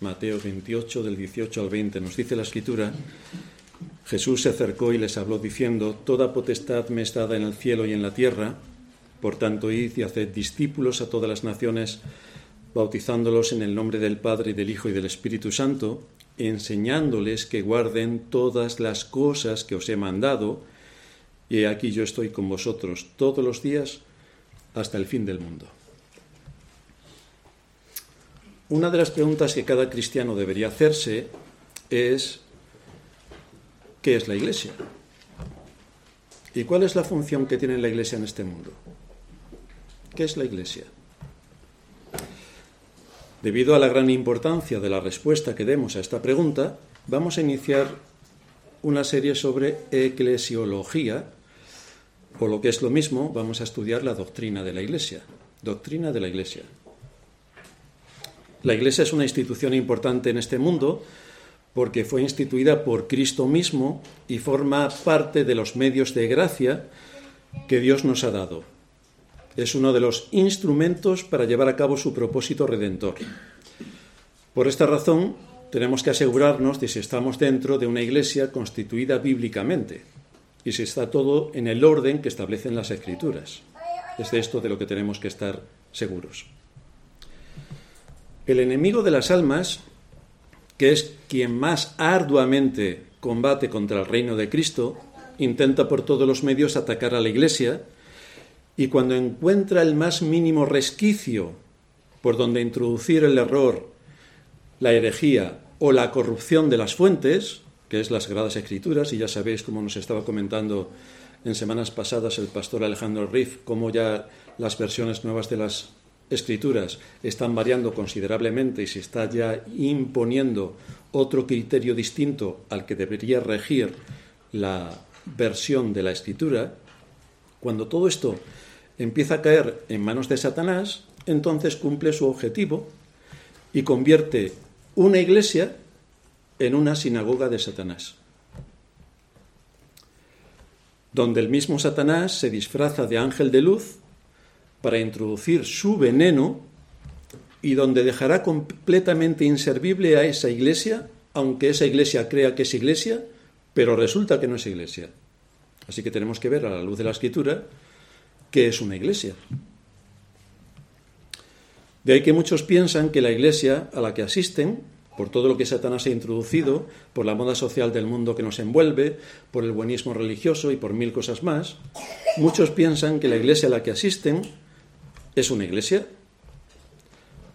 Mateo 28 del 18 al 20, nos dice la escritura, Jesús se acercó y les habló diciendo, Toda potestad me es dada en el cielo y en la tierra, por tanto id y haced discípulos a todas las naciones, bautizándolos en el nombre del Padre, y del Hijo y del Espíritu Santo, enseñándoles que guarden todas las cosas que os he mandado, y aquí yo estoy con vosotros todos los días hasta el fin del mundo. Una de las preguntas que cada cristiano debería hacerse es, ¿qué es la Iglesia? ¿Y cuál es la función que tiene la Iglesia en este mundo? ¿Qué es la Iglesia? Debido a la gran importancia de la respuesta que demos a esta pregunta, vamos a iniciar una serie sobre eclesiología, o lo que es lo mismo, vamos a estudiar la doctrina de la Iglesia. Doctrina de la Iglesia. La Iglesia es una institución importante en este mundo porque fue instituida por Cristo mismo y forma parte de los medios de gracia que Dios nos ha dado. Es uno de los instrumentos para llevar a cabo su propósito redentor. Por esta razón, tenemos que asegurarnos de si estamos dentro de una iglesia constituida bíblicamente y si está todo en el orden que establecen las escrituras. Es de esto de lo que tenemos que estar seguros. El enemigo de las almas, que es quien más arduamente combate contra el reino de Cristo, intenta por todos los medios atacar a la Iglesia y cuando encuentra el más mínimo resquicio por donde introducir el error, la herejía o la corrupción de las fuentes, que es las Sagradas Escrituras, y ya sabéis, como nos estaba comentando en semanas pasadas el pastor Alejandro Riff, cómo ya las versiones nuevas de las escrituras están variando considerablemente y se está ya imponiendo otro criterio distinto al que debería regir la versión de la escritura, cuando todo esto empieza a caer en manos de Satanás, entonces cumple su objetivo y convierte una iglesia en una sinagoga de Satanás, donde el mismo Satanás se disfraza de ángel de luz para introducir su veneno y donde dejará completamente inservible a esa iglesia, aunque esa iglesia crea que es iglesia, pero resulta que no es iglesia. Así que tenemos que ver a la luz de la escritura qué es una iglesia. De ahí que muchos piensan que la iglesia a la que asisten, por todo lo que Satanás ha introducido, por la moda social del mundo que nos envuelve, por el buenismo religioso y por mil cosas más, muchos piensan que la iglesia a la que asisten es una iglesia,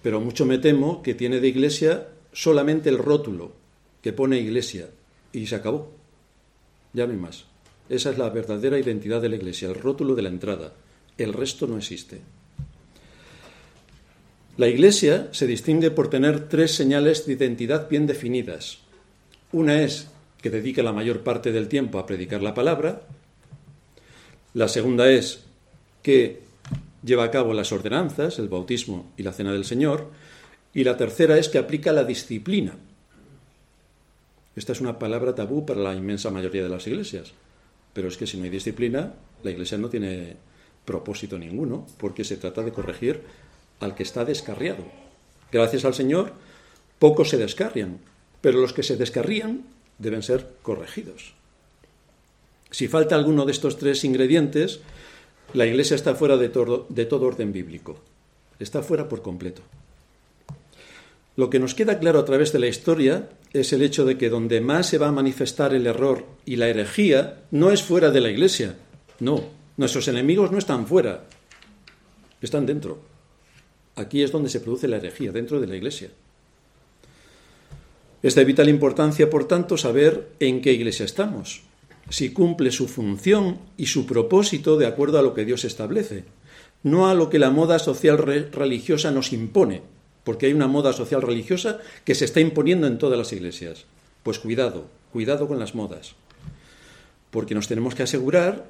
pero mucho me temo que tiene de iglesia solamente el rótulo que pone iglesia y se acabó. Ya no hay más. Esa es la verdadera identidad de la iglesia, el rótulo de la entrada. El resto no existe. La iglesia se distingue por tener tres señales de identidad bien definidas. Una es que dedica la mayor parte del tiempo a predicar la palabra. La segunda es que lleva a cabo las ordenanzas, el bautismo y la cena del Señor, y la tercera es que aplica la disciplina. Esta es una palabra tabú para la inmensa mayoría de las iglesias, pero es que si no hay disciplina, la iglesia no tiene propósito ninguno, porque se trata de corregir al que está descarriado. Gracias al Señor, pocos se descarrian, pero los que se descarrían deben ser corregidos. Si falta alguno de estos tres ingredientes, la Iglesia está fuera de todo, de todo orden bíblico. Está fuera por completo. Lo que nos queda claro a través de la historia es el hecho de que donde más se va a manifestar el error y la herejía no es fuera de la Iglesia. No, nuestros enemigos no están fuera, están dentro. Aquí es donde se produce la herejía, dentro de la Iglesia. Es de vital importancia, por tanto, saber en qué iglesia estamos si cumple su función y su propósito de acuerdo a lo que Dios establece, no a lo que la moda social religiosa nos impone, porque hay una moda social religiosa que se está imponiendo en todas las iglesias. Pues cuidado, cuidado con las modas, porque nos tenemos que asegurar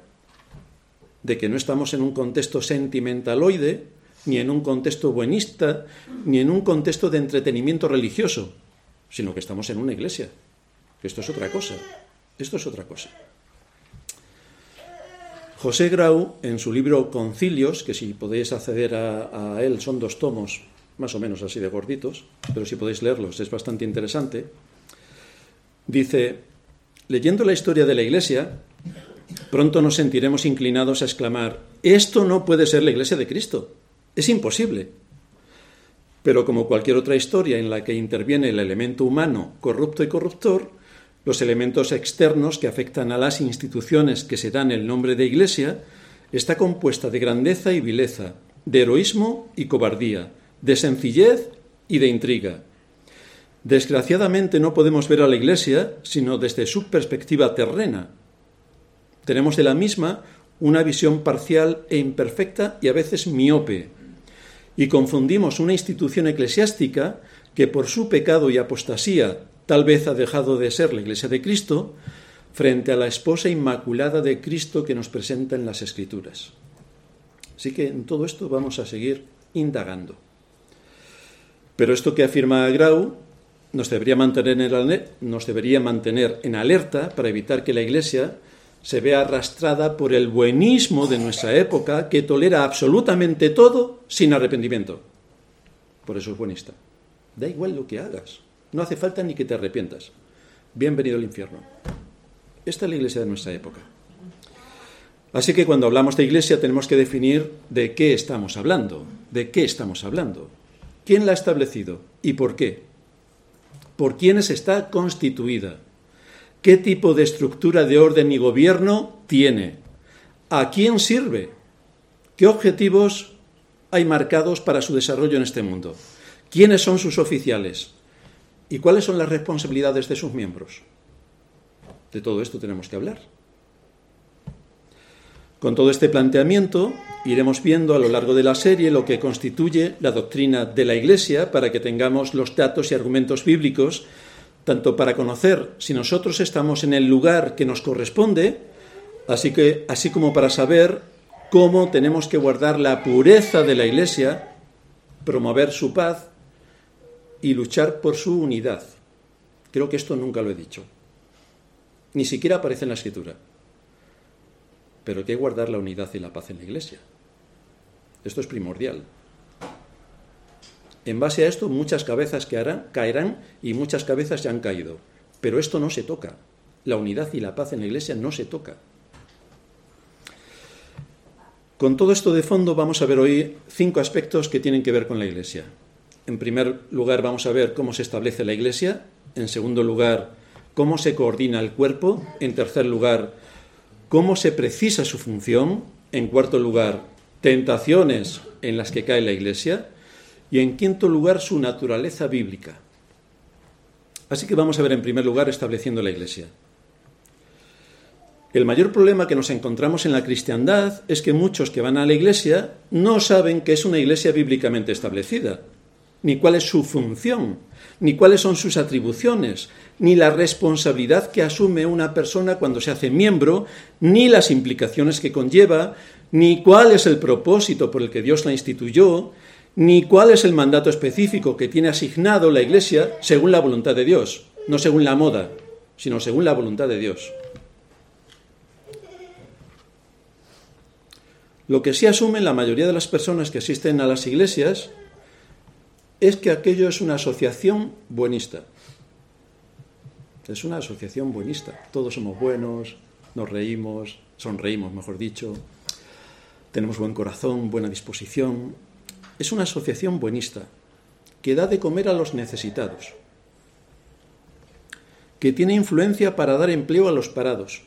de que no estamos en un contexto sentimentaloide, ni en un contexto buenista, ni en un contexto de entretenimiento religioso, sino que estamos en una iglesia. Esto es otra cosa. Esto es otra cosa. José Grau, en su libro Concilios, que si podéis acceder a, él, son dos tomos más o menos así de gorditos, pero si podéis leerlos es bastante interesante. Dice, leyendo la historia de la Iglesia, pronto nos sentiremos inclinados a exclamar, esto no puede ser la Iglesia de Cristo, es imposible. Pero como cualquier otra historia en la que interviene el elemento humano, corrupto y corruptor, los elementos externos que afectan a las instituciones que se dan el nombre de Iglesia, está compuesta de grandeza y vileza, de heroísmo y cobardía, de sencillez y de intriga. Desgraciadamente no podemos ver a la Iglesia sino desde su perspectiva terrena. Tenemos de la misma una visión parcial e imperfecta y a veces miope, y confundimos una institución eclesiástica que por su pecado y apostasía tal vez ha dejado de ser la Iglesia de Cristo, frente a la esposa inmaculada de Cristo que nos presenta en las Escrituras. Así que en todo esto vamos a seguir indagando. Pero esto que afirma Grau nos debería mantener en, nos debería mantener en alerta para evitar que la Iglesia se vea arrastrada por el buenismo de nuestra época que tolera absolutamente todo sin arrepentimiento. Por eso es buenista. Da igual lo que hagas. No hace falta ni que te arrepientas. Bienvenido al infierno. Esta es la iglesia de nuestra época. Así que cuando hablamos de iglesia tenemos que definir de qué estamos hablando, de qué estamos hablando, quién la ha establecido y por qué, por quiénes está constituida, qué tipo de estructura de orden y gobierno tiene, a quién sirve, qué objetivos hay marcados para su desarrollo en este mundo, quiénes son sus oficiales, ¿Y cuáles son las responsabilidades de sus miembros? De todo esto tenemos que hablar. Con todo este planteamiento iremos viendo a lo largo de la serie lo que constituye la doctrina de la Iglesia para que tengamos los datos y argumentos bíblicos, tanto para conocer si nosotros estamos en el lugar que nos corresponde, así, que, así como para saber cómo tenemos que guardar la pureza de la Iglesia, promover su paz y luchar por su unidad. Creo que esto nunca lo he dicho. Ni siquiera aparece en la escritura. Pero hay que guardar la unidad y la paz en la iglesia. Esto es primordial. En base a esto, muchas cabezas caerán y muchas cabezas ya han caído. Pero esto no se toca. La unidad y la paz en la iglesia no se toca. Con todo esto de fondo vamos a ver hoy cinco aspectos que tienen que ver con la iglesia. En primer lugar, vamos a ver cómo se establece la Iglesia. En segundo lugar, cómo se coordina el cuerpo. En tercer lugar, cómo se precisa su función. En cuarto lugar, tentaciones en las que cae la Iglesia. Y en quinto lugar, su naturaleza bíblica. Así que vamos a ver en primer lugar estableciendo la Iglesia. El mayor problema que nos encontramos en la cristiandad es que muchos que van a la Iglesia no saben que es una Iglesia bíblicamente establecida ni cuál es su función, ni cuáles son sus atribuciones, ni la responsabilidad que asume una persona cuando se hace miembro, ni las implicaciones que conlleva, ni cuál es el propósito por el que Dios la instituyó, ni cuál es el mandato específico que tiene asignado la Iglesia según la voluntad de Dios, no según la moda, sino según la voluntad de Dios. Lo que sí asumen la mayoría de las personas que asisten a las iglesias es que aquello es una asociación buenista. Es una asociación buenista. Todos somos buenos, nos reímos, sonreímos, mejor dicho, tenemos buen corazón, buena disposición. Es una asociación buenista que da de comer a los necesitados, que tiene influencia para dar empleo a los parados,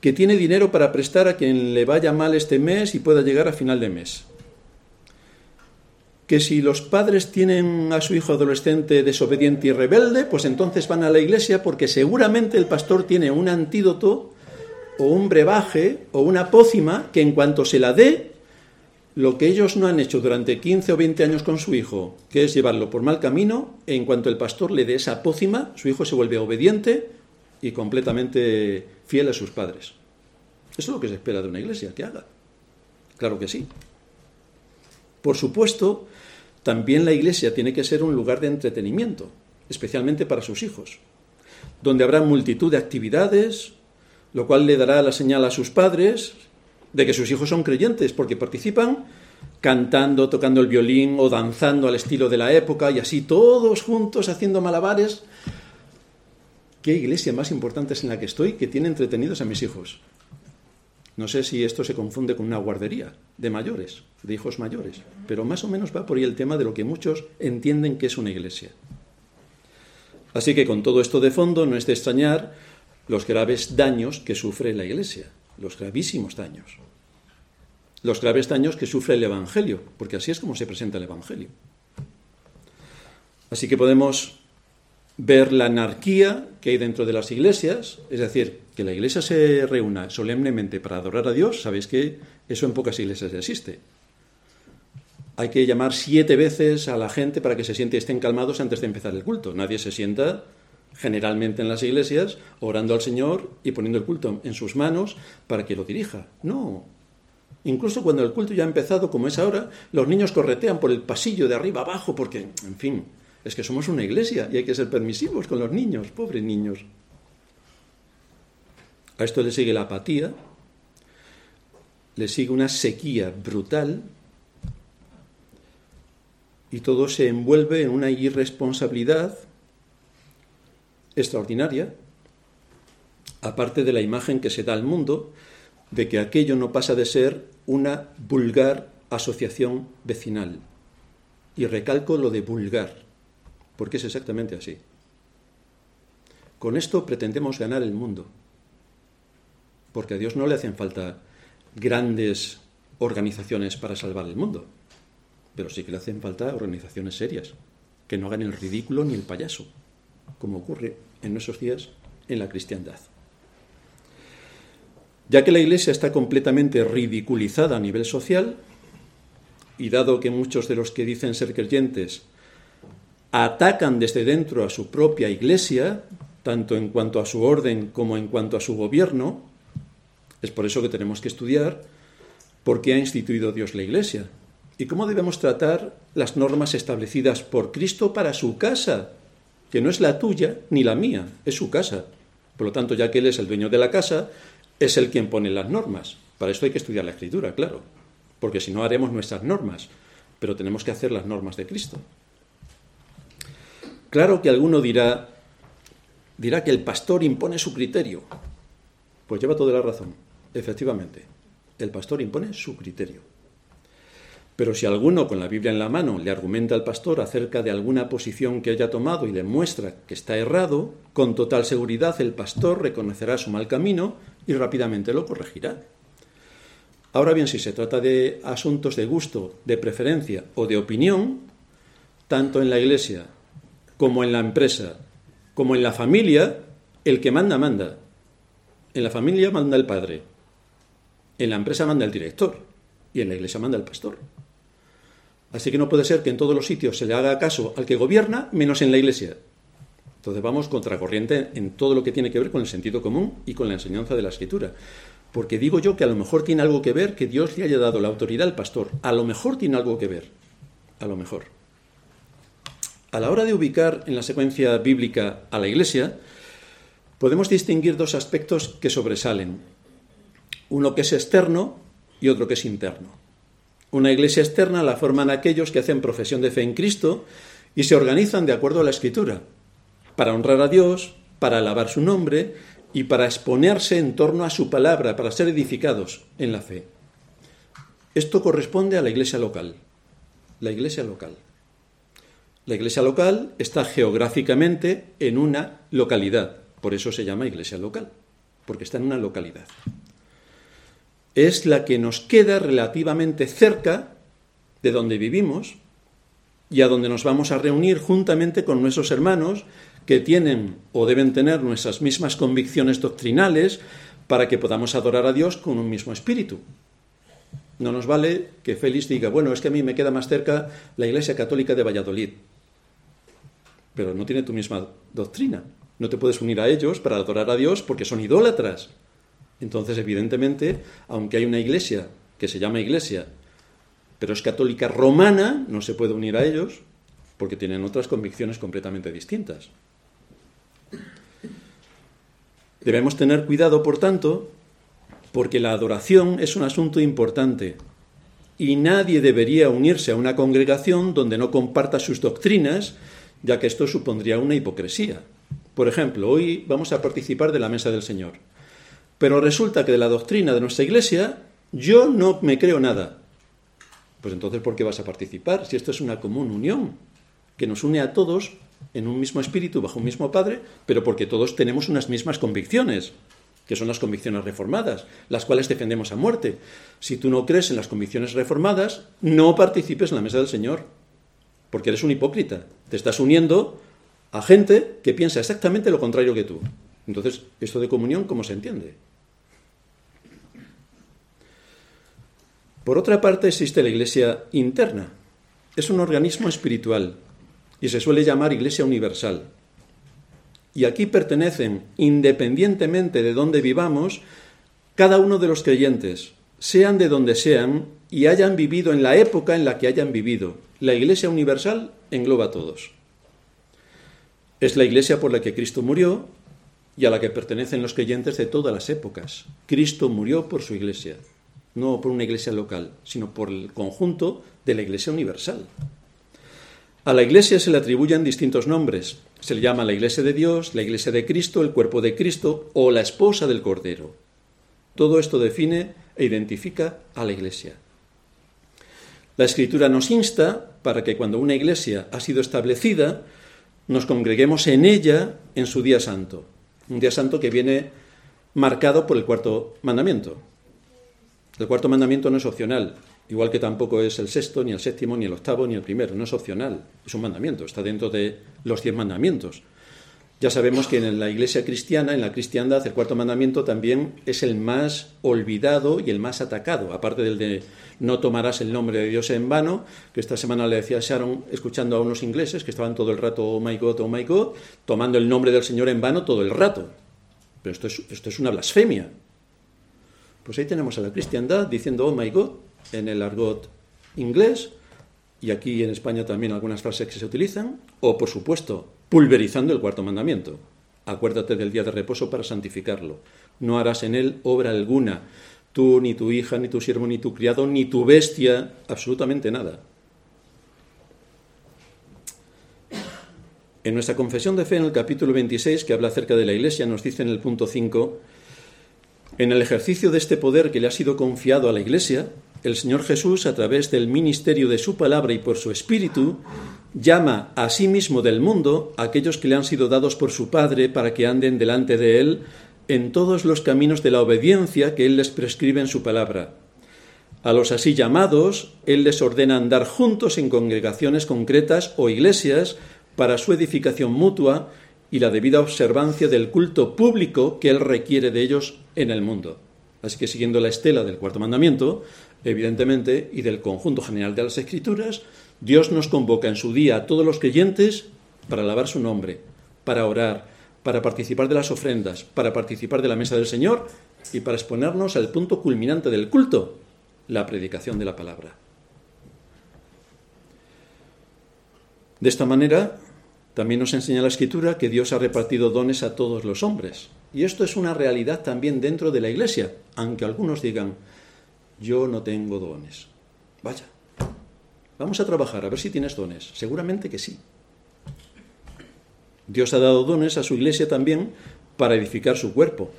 que tiene dinero para prestar a quien le vaya mal este mes y pueda llegar a final de mes que si los padres tienen a su hijo adolescente desobediente y rebelde, pues entonces van a la iglesia porque seguramente el pastor tiene un antídoto o un brebaje o una pócima que en cuanto se la dé, lo que ellos no han hecho durante 15 o 20 años con su hijo, que es llevarlo por mal camino, en cuanto el pastor le dé esa pócima, su hijo se vuelve obediente y completamente fiel a sus padres. Eso es lo que se espera de una iglesia, que haga. Claro que sí. Por supuesto, también la iglesia tiene que ser un lugar de entretenimiento, especialmente para sus hijos, donde habrá multitud de actividades, lo cual le dará la señal a sus padres de que sus hijos son creyentes, porque participan cantando, tocando el violín o danzando al estilo de la época y así todos juntos haciendo malabares. ¿Qué iglesia más importante es en la que estoy que tiene entretenidos a mis hijos? No sé si esto se confunde con una guardería de mayores, de hijos mayores, pero más o menos va por ahí el tema de lo que muchos entienden que es una iglesia. Así que con todo esto de fondo no es de extrañar los graves daños que sufre la iglesia, los gravísimos daños los graves daños que sufre el Evangelio, porque así es como se presenta el Evangelio. Así que podemos ver la anarquía que hay dentro de las iglesias, es decir, que la iglesia se reúna solemnemente para adorar a Dios, sabéis que eso en pocas iglesias existe. Hay que llamar siete veces a la gente para que se siente y estén calmados antes de empezar el culto. Nadie se sienta generalmente en las iglesias orando al Señor y poniendo el culto en sus manos para que lo dirija. No, Incluso cuando el culto ya ha empezado, como es ahora, los niños corretean por el pasillo de arriba abajo, porque, en fin, es que somos una iglesia y hay que ser permisivos con los niños, pobres niños. A esto le sigue la apatía, le sigue una sequía brutal y todo se envuelve en una irresponsabilidad extraordinaria, aparte de la imagen que se da al mundo de que aquello no pasa de ser una vulgar asociación vecinal. Y recalco lo de vulgar, porque es exactamente así. Con esto pretendemos ganar el mundo, porque a Dios no le hacen falta grandes organizaciones para salvar el mundo, pero sí que le hacen falta organizaciones serias, que no hagan el ridículo ni el payaso, como ocurre en nuestros días en la cristiandad. Ya que la Iglesia está completamente ridiculizada a nivel social, y dado que muchos de los que dicen ser creyentes atacan desde dentro a su propia Iglesia, tanto en cuanto a su orden como en cuanto a su gobierno, es por eso que tenemos que estudiar por qué ha instituido Dios la Iglesia y cómo debemos tratar las normas establecidas por Cristo para su casa, que no es la tuya ni la mía, es su casa. Por lo tanto, ya que Él es el dueño de la casa, es el quien pone las normas. Para esto hay que estudiar la escritura, claro, porque si no haremos nuestras normas, pero tenemos que hacer las normas de Cristo. Claro que alguno dirá, dirá que el pastor impone su criterio. Pues lleva toda la razón, efectivamente. El pastor impone su criterio. Pero si alguno con la Biblia en la mano le argumenta al pastor acerca de alguna posición que haya tomado y le muestra que está errado, con total seguridad el pastor reconocerá su mal camino y rápidamente lo corregirá. Ahora bien, si se trata de asuntos de gusto, de preferencia o de opinión, tanto en la iglesia como en la empresa, como en la familia, el que manda, manda. En la familia manda el padre, en la empresa manda el director y en la iglesia manda el pastor. Así que no puede ser que en todos los sitios se le haga caso al que gobierna, menos en la iglesia. Entonces vamos contracorriente en todo lo que tiene que ver con el sentido común y con la enseñanza de la escritura. Porque digo yo que a lo mejor tiene algo que ver que Dios le haya dado la autoridad al pastor. A lo mejor tiene algo que ver. A lo mejor. A la hora de ubicar en la secuencia bíblica a la iglesia, podemos distinguir dos aspectos que sobresalen. Uno que es externo y otro que es interno. Una iglesia externa la forman aquellos que hacen profesión de fe en Cristo y se organizan de acuerdo a la escritura, para honrar a Dios, para alabar su nombre y para exponerse en torno a su palabra, para ser edificados en la fe. Esto corresponde a la iglesia local. La iglesia local. La iglesia local está geográficamente en una localidad, por eso se llama iglesia local, porque está en una localidad. Es la que nos queda relativamente cerca de donde vivimos y a donde nos vamos a reunir juntamente con nuestros hermanos que tienen o deben tener nuestras mismas convicciones doctrinales para que podamos adorar a Dios con un mismo espíritu. No nos vale que Félix diga, bueno, es que a mí me queda más cerca la Iglesia Católica de Valladolid, pero no tiene tu misma doctrina. No te puedes unir a ellos para adorar a Dios porque son idólatras. Entonces, evidentemente, aunque hay una iglesia que se llama iglesia, pero es católica romana, no se puede unir a ellos porque tienen otras convicciones completamente distintas. Debemos tener cuidado, por tanto, porque la adoración es un asunto importante y nadie debería unirse a una congregación donde no comparta sus doctrinas, ya que esto supondría una hipocresía. Por ejemplo, hoy vamos a participar de la mesa del Señor, pero resulta que de la doctrina de nuestra iglesia yo no me creo nada. Pues entonces, ¿por qué vas a participar si esto es una común unión que nos une a todos en un mismo espíritu, bajo un mismo Padre, pero porque todos tenemos unas mismas convicciones? que son las convicciones reformadas, las cuales defendemos a muerte. Si tú no crees en las convicciones reformadas, no participes en la mesa del Señor, porque eres un hipócrita. Te estás uniendo a gente que piensa exactamente lo contrario que tú. Entonces, esto de comunión, ¿cómo se entiende? Por otra parte, existe la iglesia interna. Es un organismo espiritual y se suele llamar iglesia universal y aquí pertenecen, independientemente de dónde vivamos, cada uno de los creyentes, sean de donde sean y hayan vivido en la época en la que hayan vivido. La Iglesia Universal engloba a todos. Es la Iglesia por la que Cristo murió y a la que pertenecen los creyentes de todas las épocas. Cristo murió por su Iglesia, no por una Iglesia local, sino por el conjunto de la Iglesia Universal. A la Iglesia se le atribuyen distintos nombres. Se le llama la Iglesia de Dios, la Iglesia de Cristo, el cuerpo de Cristo o la esposa del Cordero. Todo esto define e identifica a la Iglesia. La Escritura nos insta para que cuando una Iglesia ha sido establecida, nos congreguemos en ella en su día santo. Un día santo que viene marcado por el cuarto mandamiento. El cuarto mandamiento no es opcional, igual que tampoco es el sexto, ni el séptimo, ni el octavo, ni el primero. No es opcional, es un mandamiento, está dentro de los diez mandamientos. Ya sabemos que en la iglesia cristiana, en la cristiandad, el cuarto mandamiento también es el más olvidado y el más atacado, aparte del de no tomarás el nombre de Dios en vano, que esta semana le decía Sharon, escuchando a unos ingleses que estaban todo el rato, oh my God, oh my God, tomando el nombre del Señor en vano todo el rato. Pero esto es, esto es una blasfemia. Pues ahí tenemos a la cristiandad diciendo, oh my God, en el argot inglés, y aquí en España también algunas frases que se utilizan, o por supuesto, pulverizando el cuarto mandamiento. Acuérdate del día de reposo para santificarlo. No harás en él obra alguna, tú, ni tu hija, ni tu siervo, ni tu criado, ni tu bestia, absolutamente nada. En nuestra confesión de fe, en el capítulo 26, que habla acerca de la Iglesia, nos dice en el punto 5, en el ejercicio de este poder que le ha sido confiado a la Iglesia, el Señor Jesús, a través del ministerio de su palabra y por su Espíritu, llama a sí mismo del mundo a aquellos que le han sido dados por su Padre para que anden delante de Él en todos los caminos de la obediencia que Él les prescribe en su palabra. A los así llamados, Él les ordena andar juntos en congregaciones concretas o iglesias para su edificación mutua y la debida observancia del culto público que Él requiere de ellos en el mundo. Así que siguiendo la estela del cuarto mandamiento, evidentemente, y del conjunto general de las Escrituras, Dios nos convoca en su día a todos los creyentes para alabar su nombre, para orar, para participar de las ofrendas, para participar de la mesa del Señor y para exponernos al punto culminante del culto, la predicación de la palabra. De esta manera, también nos enseña la Escritura que Dios ha repartido dones a todos los hombres. Y esto es una realidad también dentro de la Iglesia, aunque algunos digan, yo no tengo dones. Vaya, vamos a trabajar a ver si tienes dones. Seguramente que sí. Dios ha dado dones a su iglesia también para edificar su cuerpo.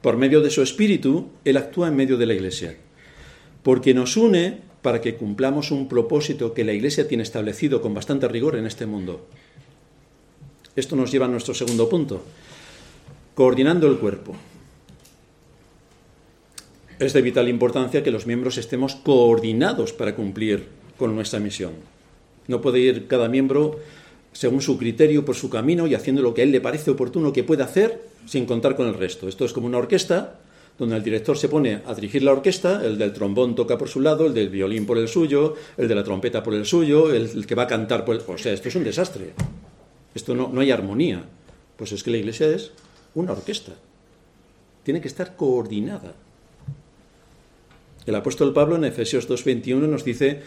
Por medio de su espíritu, Él actúa en medio de la iglesia. Porque nos une para que cumplamos un propósito que la iglesia tiene establecido con bastante rigor en este mundo. Esto nos lleva a nuestro segundo punto, coordinando el cuerpo es de vital importancia que los miembros estemos coordinados para cumplir con nuestra misión. No puede ir cada miembro según su criterio, por su camino y haciendo lo que a él le parece oportuno que pueda hacer sin contar con el resto. Esto es como una orquesta donde el director se pone a dirigir la orquesta, el del trombón toca por su lado, el del violín por el suyo, el de la trompeta por el suyo, el, que va a cantar por el... O sea, esto es un desastre. Esto no, no hay armonía. Pues es que la iglesia es una orquesta. Tiene que estar coordinada. El apóstol Pablo en Efesios 2.21 nos dice,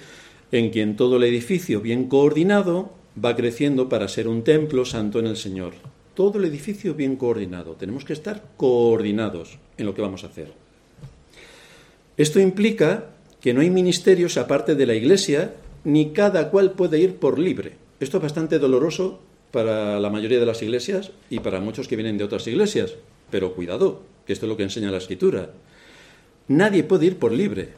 en quien todo el edificio bien coordinado va creciendo para ser un templo santo en el Señor. Todo el edificio bien coordinado. Tenemos que estar coordinados en lo que vamos a hacer. Esto implica que no hay ministerios aparte de la Iglesia, ni cada cual puede ir por libre. Esto es bastante doloroso para la mayoría de las iglesias y para muchos que vienen de otras iglesias, pero cuidado, que esto es lo que enseña la Escritura. Nadie puede ir por libre.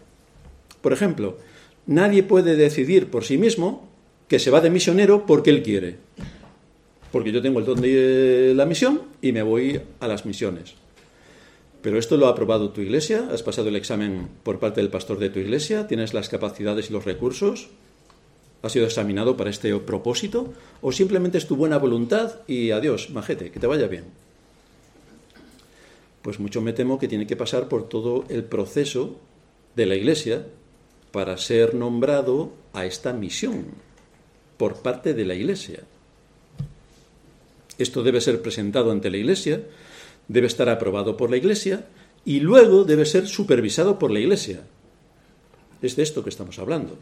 Por ejemplo, nadie puede decidir por sí mismo que se va de misionero porque él quiere. Porque yo tengo el don de la misión y me voy a las misiones. Pero esto lo ha aprobado tu iglesia, has pasado el examen por parte del pastor de tu iglesia, tienes las capacidades y los recursos, has sido examinado para este propósito, o simplemente es tu buena voluntad y adiós, majete, que te vaya bien. Pues mucho me temo que tiene que pasar por todo el proceso de la iglesia para ser nombrado a esta misión por parte de la iglesia. Esto debe ser presentado ante la iglesia, debe estar aprobado por la iglesia y luego debe ser supervisado por la iglesia. Es de esto que estamos hablando.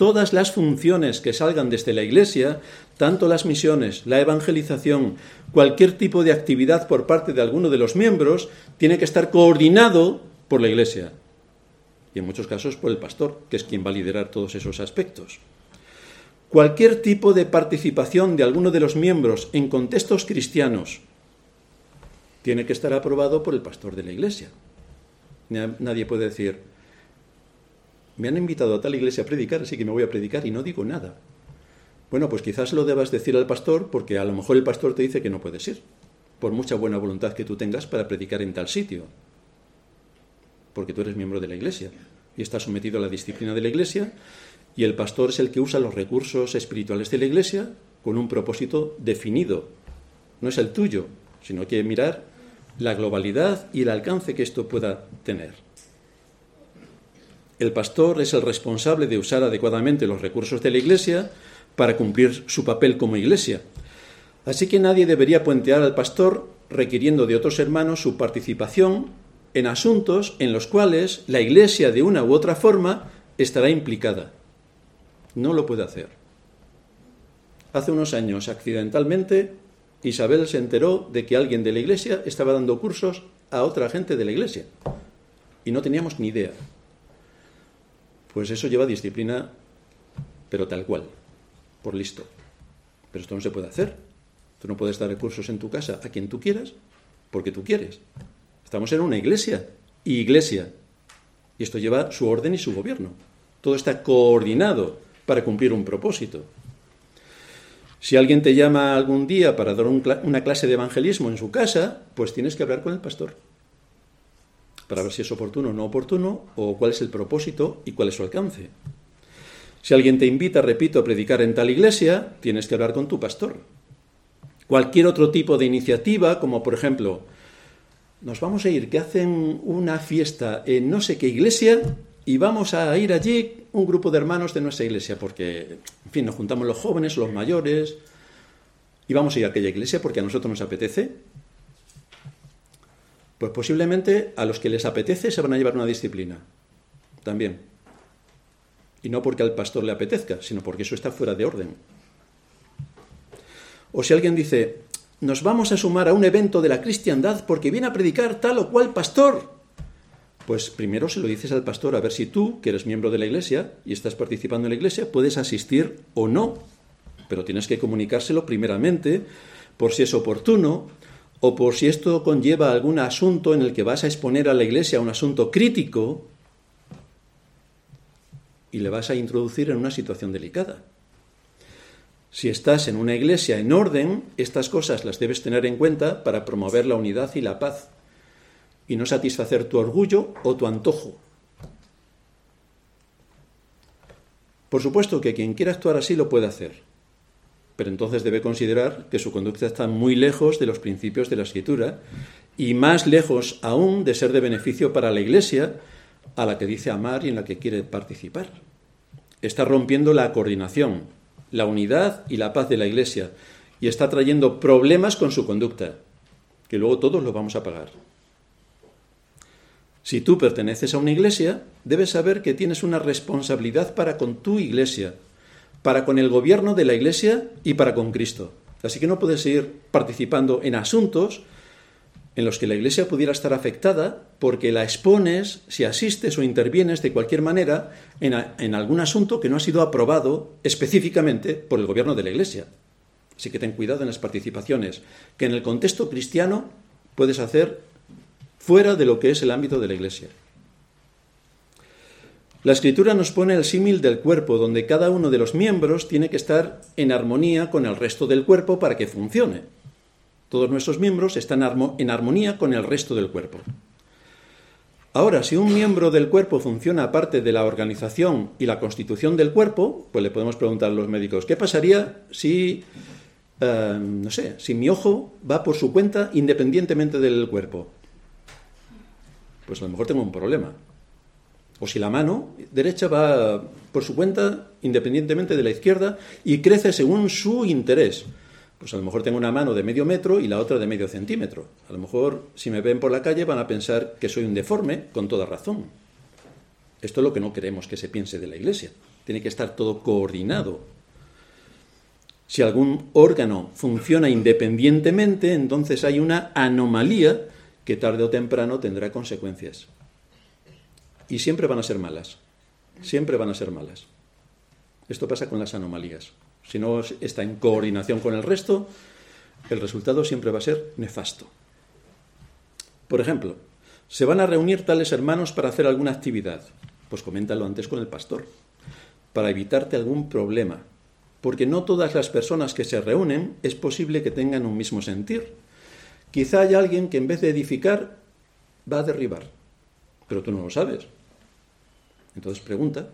Todas las funciones que salgan desde la iglesia, tanto las misiones, la evangelización, cualquier tipo de actividad por parte de alguno de los miembros, tiene que estar coordinado por la iglesia. Y en muchos casos por el pastor, que es quien va a liderar todos esos aspectos. Cualquier tipo de participación de alguno de los miembros en contextos cristianos tiene que estar aprobado por el pastor de la iglesia. Nadie puede decir, me han invitado a tal iglesia a predicar, así que me voy a predicar y no digo nada. Bueno, pues quizás lo debas decir al pastor porque a lo mejor el pastor te dice que no puedes ir, por mucha buena voluntad que tú tengas para predicar en tal sitio, porque tú eres miembro de la iglesia y estás sometido a la disciplina de la iglesia y el pastor es el que usa los recursos espirituales de la iglesia con un propósito definido. No es el tuyo, sino que mirar la globalidad y el alcance que esto pueda tener. El pastor es el responsable de usar adecuadamente los recursos de la iglesia para cumplir su papel como iglesia. Así que nadie debería puentear al pastor requiriendo de otros hermanos su participación en asuntos en los cuales la iglesia de una u otra forma estará implicada. No lo puede hacer. Hace unos años, accidentalmente, Isabel se enteró de que alguien de la iglesia estaba dando cursos a otra gente de la iglesia. Y no teníamos ni idea. Pues eso lleva disciplina, pero tal cual, por listo. Pero esto no se puede hacer. Tú no puedes dar cursos en tu casa a quien tú quieras, porque tú quieres. Estamos en una iglesia, iglesia. Y esto lleva su orden y su gobierno. Todo está coordinado para cumplir un propósito. Si alguien te llama algún día para dar una clase de evangelismo en su casa, pues tienes que hablar con el pastor para ver si es oportuno o no oportuno, o cuál es el propósito y cuál es su alcance. Si alguien te invita, repito, a predicar en tal iglesia, tienes que hablar con tu pastor. Cualquier otro tipo de iniciativa, como por ejemplo, nos vamos a ir, que hacen una fiesta en no sé qué iglesia, y vamos a ir allí un grupo de hermanos de nuestra iglesia, porque, en fin, nos juntamos los jóvenes, los mayores, y vamos a ir a aquella iglesia porque a nosotros nos apetece. Pues posiblemente a los que les apetece se van a llevar una disciplina. También. Y no porque al pastor le apetezca, sino porque eso está fuera de orden. O si alguien dice, nos vamos a sumar a un evento de la cristiandad porque viene a predicar tal o cual pastor, pues primero se lo dices al pastor a ver si tú, que eres miembro de la iglesia y estás participando en la iglesia, puedes asistir o no. Pero tienes que comunicárselo primeramente por si es oportuno o por si esto conlleva algún asunto en el que vas a exponer a la iglesia un asunto crítico y le vas a introducir en una situación delicada. Si estás en una iglesia en orden, estas cosas las debes tener en cuenta para promover la unidad y la paz y no satisfacer tu orgullo o tu antojo. Por supuesto que quien quiera actuar así lo puede hacer, pero entonces debe considerar que su conducta está muy lejos de los principios de la escritura y más lejos aún de ser de beneficio para la Iglesia a la que dice amar y en la que quiere participar. Está rompiendo la coordinación, la unidad y la paz de la Iglesia y está trayendo problemas con su conducta, que luego todos lo vamos a pagar. Si tú perteneces a una iglesia, debes saber que tienes una responsabilidad para con tu iglesia, para con el gobierno de la iglesia y para con Cristo. Así que no puedes seguir participando en asuntos en los que la Iglesia pudiera estar afectada porque la expones, si asistes o intervienes de cualquier manera en, en, algún asunto que no ha sido aprobado específicamente por el gobierno de la Iglesia. Así que ten cuidado en las participaciones que en el contexto cristiano puedes hacer fuera de lo que es el ámbito de la Iglesia. La escritura nos pone el símil del cuerpo, donde cada uno de los miembros tiene que estar en armonía con el resto del cuerpo para que funcione. Todos nuestros miembros están en armonía con el resto del cuerpo. Ahora, si un miembro del cuerpo funciona aparte de la organización y la constitución del cuerpo, pues le podemos preguntar a los médicos, ¿qué pasaría si, eh, no sé, si mi ojo va por su cuenta independientemente del cuerpo? Pues a lo mejor tengo un problema. O si la mano derecha va por su cuenta independientemente de la izquierda y crece según su interés. Pues a lo mejor tengo una mano de medio metro y la otra de medio centímetro. A lo mejor si me ven por la calle van a pensar que soy un deforme, con toda razón. Esto es lo que no queremos que se piense de la Iglesia. Tiene que estar todo coordinado. Si algún órgano funciona independientemente, entonces hay una anomalía que tarde o temprano tendrá consecuencias. Y siempre van a ser malas. Siempre van a ser malas. Esto pasa con las anomalías. Si no está en coordinación con el resto, el resultado siempre va a ser nefasto. Por ejemplo, se van a reunir tales hermanos para hacer alguna actividad. Pues coméntalo antes con el pastor, para evitarte algún problema. Porque no todas las personas que se reúnen es posible que tengan un mismo sentir. Quizá haya alguien que en vez de edificar va a derribar, pero tú no lo sabes. Entonces pregunta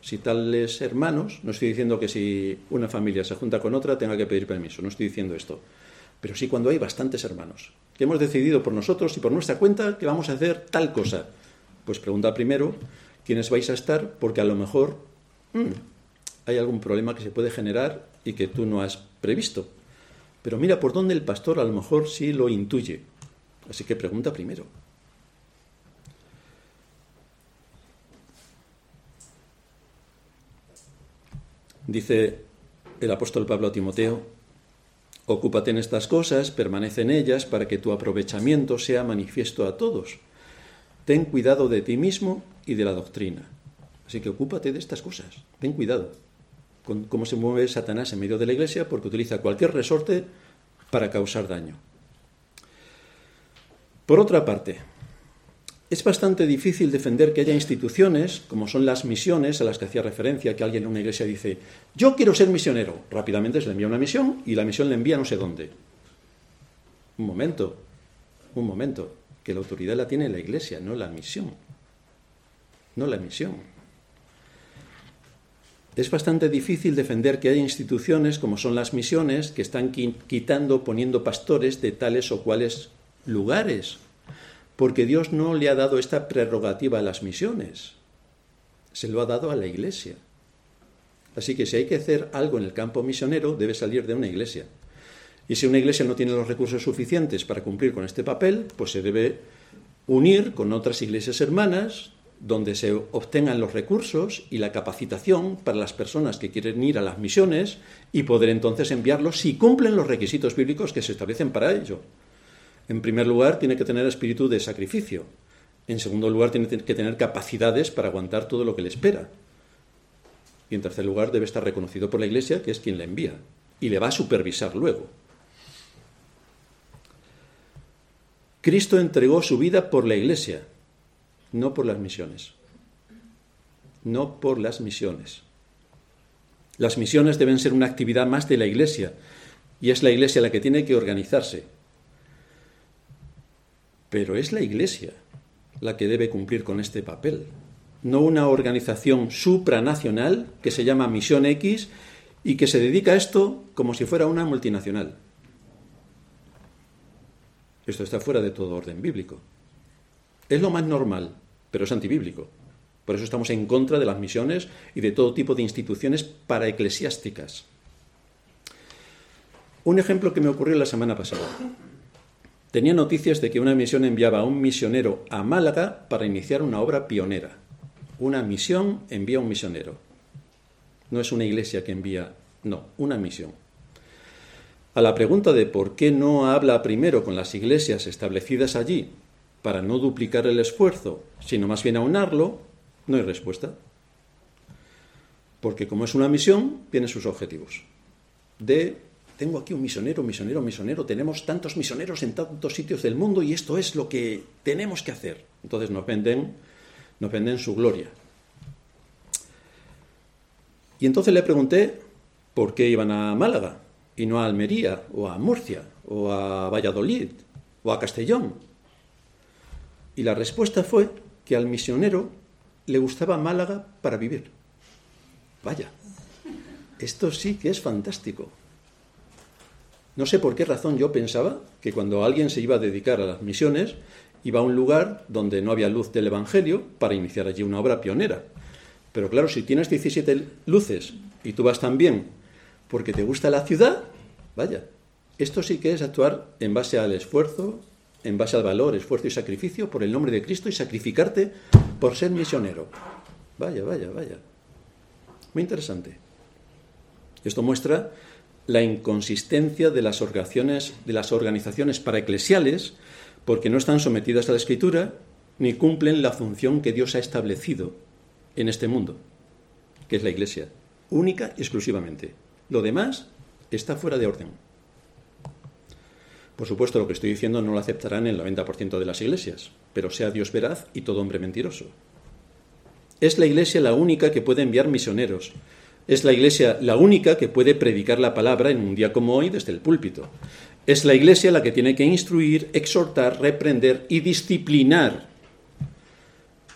si tales hermanos, no estoy diciendo que si una familia se junta con otra tenga que pedir permiso, no estoy diciendo esto, pero sí cuando hay bastantes hermanos, que hemos decidido por nosotros y por nuestra cuenta que vamos a hacer tal cosa, pues pregunta primero quiénes vais a estar, porque a lo mejor mm, hay algún problema que se puede generar y que tú no has previsto. Pero mira por dónde el pastor a lo mejor sí lo intuye. Así que pregunta primero. Dice el apóstol Pablo a Timoteo, ocúpate en estas cosas, permanece en ellas para que tu aprovechamiento sea manifiesto a todos. Ten cuidado de ti mismo y de la doctrina. Así que ocúpate de estas cosas, ten cuidado con cómo se mueve Satanás en medio de la iglesia porque utiliza cualquier resorte para causar daño. Por otra parte, es bastante difícil defender que haya instituciones, como son las misiones a las que hacía referencia, que alguien en una iglesia dice, yo quiero ser misionero. Rápidamente se le envía una misión y la misión le envía no sé dónde. Un momento, un momento, que la autoridad la tiene la iglesia, no la misión. No la misión. Es bastante difícil defender que haya instituciones como son las misiones que están quitando, poniendo pastores de tales o cuales lugares porque Dios no le ha dado esta prerrogativa a las misiones, se lo ha dado a la iglesia. Así que si hay que hacer algo en el campo misionero, debe salir de una iglesia. Y si una iglesia no tiene los recursos suficientes para cumplir con este papel, pues se debe unir con otras iglesias hermanas donde se obtengan los recursos y la capacitación para las personas que quieren ir a las misiones y poder entonces enviarlos si cumplen los requisitos bíblicos que se establecen para ello. En primer lugar, tiene que tener espíritu de sacrificio. En segundo lugar, tiene que tener capacidades para aguantar todo lo que le espera. Y en tercer lugar, debe estar reconocido por la Iglesia, que es quien le envía, y le va a supervisar luego. Cristo entregó su vida por la Iglesia, no por las misiones. No por las misiones. Las misiones deben ser una actividad más de la Iglesia, y es la Iglesia la que tiene que organizarse, pero es la Iglesia la que debe cumplir con este papel, no una organización supranacional que se llama Misión X y que se dedica a esto como si fuera una multinacional. Esto está fuera de todo orden bíblico. Es lo más normal, pero es antibíblico. Por eso estamos en contra de las misiones y de todo tipo de instituciones paraeclesiásticas. Un ejemplo que me ocurrió la semana pasada tenía noticias de que una misión enviaba a un misionero a Málaga para iniciar una obra pionera. Una misión envía a un misionero. No es una iglesia que envía, no, una misión. A la pregunta de por qué no habla primero con las iglesias establecidas allí para no duplicar el esfuerzo, sino más bien aunarlo, no hay respuesta. Porque como es una misión, tiene sus objetivos. De, tengo aquí un misionero, misionero, misionero, tenemos tantos misioneros en tantos sitios del mundo y esto es lo que tenemos que hacer. Entonces nos venden, nos venden su gloria. Y entonces le pregunté por qué iban a Málaga y no a Almería o a Murcia o a Valladolid o a Castellón. Y la respuesta fue que al misionero le gustaba Málaga para vivir. Vaya, esto sí que es fantástico. No sé por qué razón yo pensaba que cuando alguien se iba a dedicar a las misiones, iba a un lugar donde no había luz del Evangelio para iniciar allí una obra pionera. Pero claro, si tienes 17 luces y tú vas también porque te gusta la ciudad, vaya, esto sí que es actuar en base al esfuerzo, en base al valor, esfuerzo y sacrificio por el nombre de Cristo y sacrificarte por ser misionero. Vaya, vaya, vaya. Muy interesante. Esto muestra la inconsistencia de las organizaciones, de las organizaciones paraeclesiales porque no están sometidas a la escritura ni cumplen la función que Dios ha establecido en este mundo, que es la iglesia, única y exclusivamente. Lo demás está fuera de orden. Por supuesto, lo que estoy diciendo no lo aceptarán el 90% de las iglesias, pero sea Dios veraz y todo hombre mentiroso. Es la iglesia la única que puede enviar misioneros. Es la iglesia la única que puede predicar la palabra en un día como hoy desde el púlpito. Es la iglesia la que tiene que instruir, exhortar, reprender y disciplinar.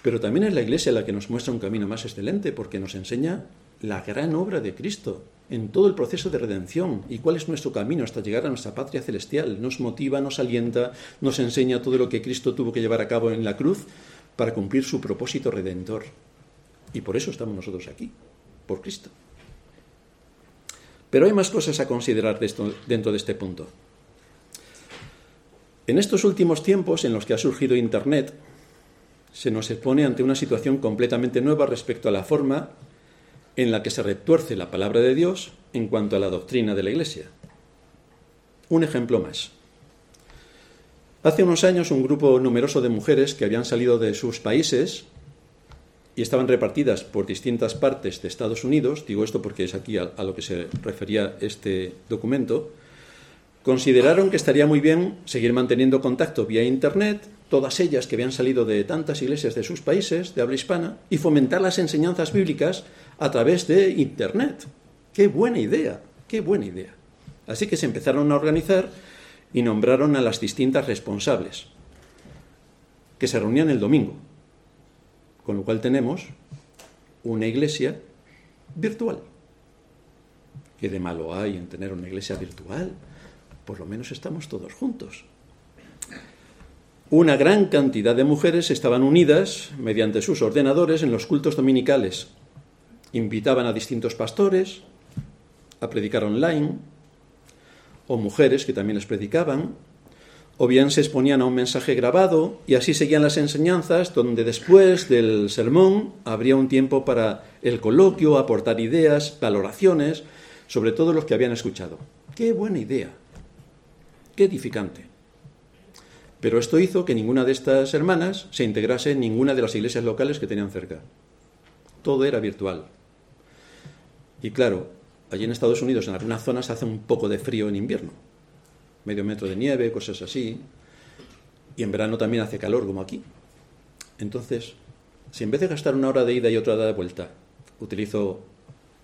Pero también es la iglesia la que nos muestra un camino más excelente porque nos enseña la gran obra de Cristo, en todo el proceso de redención y cuál es nuestro camino hasta llegar a nuestra patria celestial. Nos motiva, nos alienta, nos enseña todo lo que Cristo tuvo que llevar a cabo en la cruz para cumplir su propósito redentor. Y por eso estamos nosotros aquí, por Cristo. Pero hay más cosas a considerar dentro de este punto. En estos últimos tiempos en los que ha surgido Internet, se nos expone ante una situación completamente nueva respecto a la forma en la que se retuerce la palabra de Dios en cuanto a la doctrina de la Iglesia. Un ejemplo más. Hace unos años un grupo numeroso de mujeres que habían salido de sus países y estaban repartidas por distintas partes de Estados Unidos, digo esto porque es aquí a, lo que se refería este documento, consideraron que estaría muy bien seguir manteniendo contacto vía Internet, todas ellas que habían salido de tantas iglesias de sus países, de habla hispana, y fomentar las enseñanzas bíblicas a través de Internet. ¡Qué buena idea! ¡Qué buena idea! Así que se empezaron a organizar y nombraron a las distintas responsables, que se reunían el domingo. Con lo cual tenemos una iglesia virtual. ¿Qué de malo hay en tener una iglesia virtual? Por lo menos estamos todos juntos. Una gran cantidad de mujeres estaban unidas mediante sus ordenadores en los cultos dominicales invitaban a distintos pastores a predicar online, o mujeres que también les predicaban, o bien se exponían a un mensaje grabado y así seguían las enseñanzas, donde después del sermón habría un tiempo para el coloquio, aportar ideas, valoraciones sobre todo los que habían escuchado. Qué buena idea, qué edificante. Pero esto hizo que ninguna de estas hermanas se integrase en ninguna de las iglesias locales que tenían cerca. Todo era virtual. Y claro, allí en Estados Unidos en algunas zonas hace un poco de frío en invierno, medio metro de nieve, cosas así, y en verano también hace calor como aquí. Entonces, si en vez de gastar una hora de ida y otra de vuelta, utilizo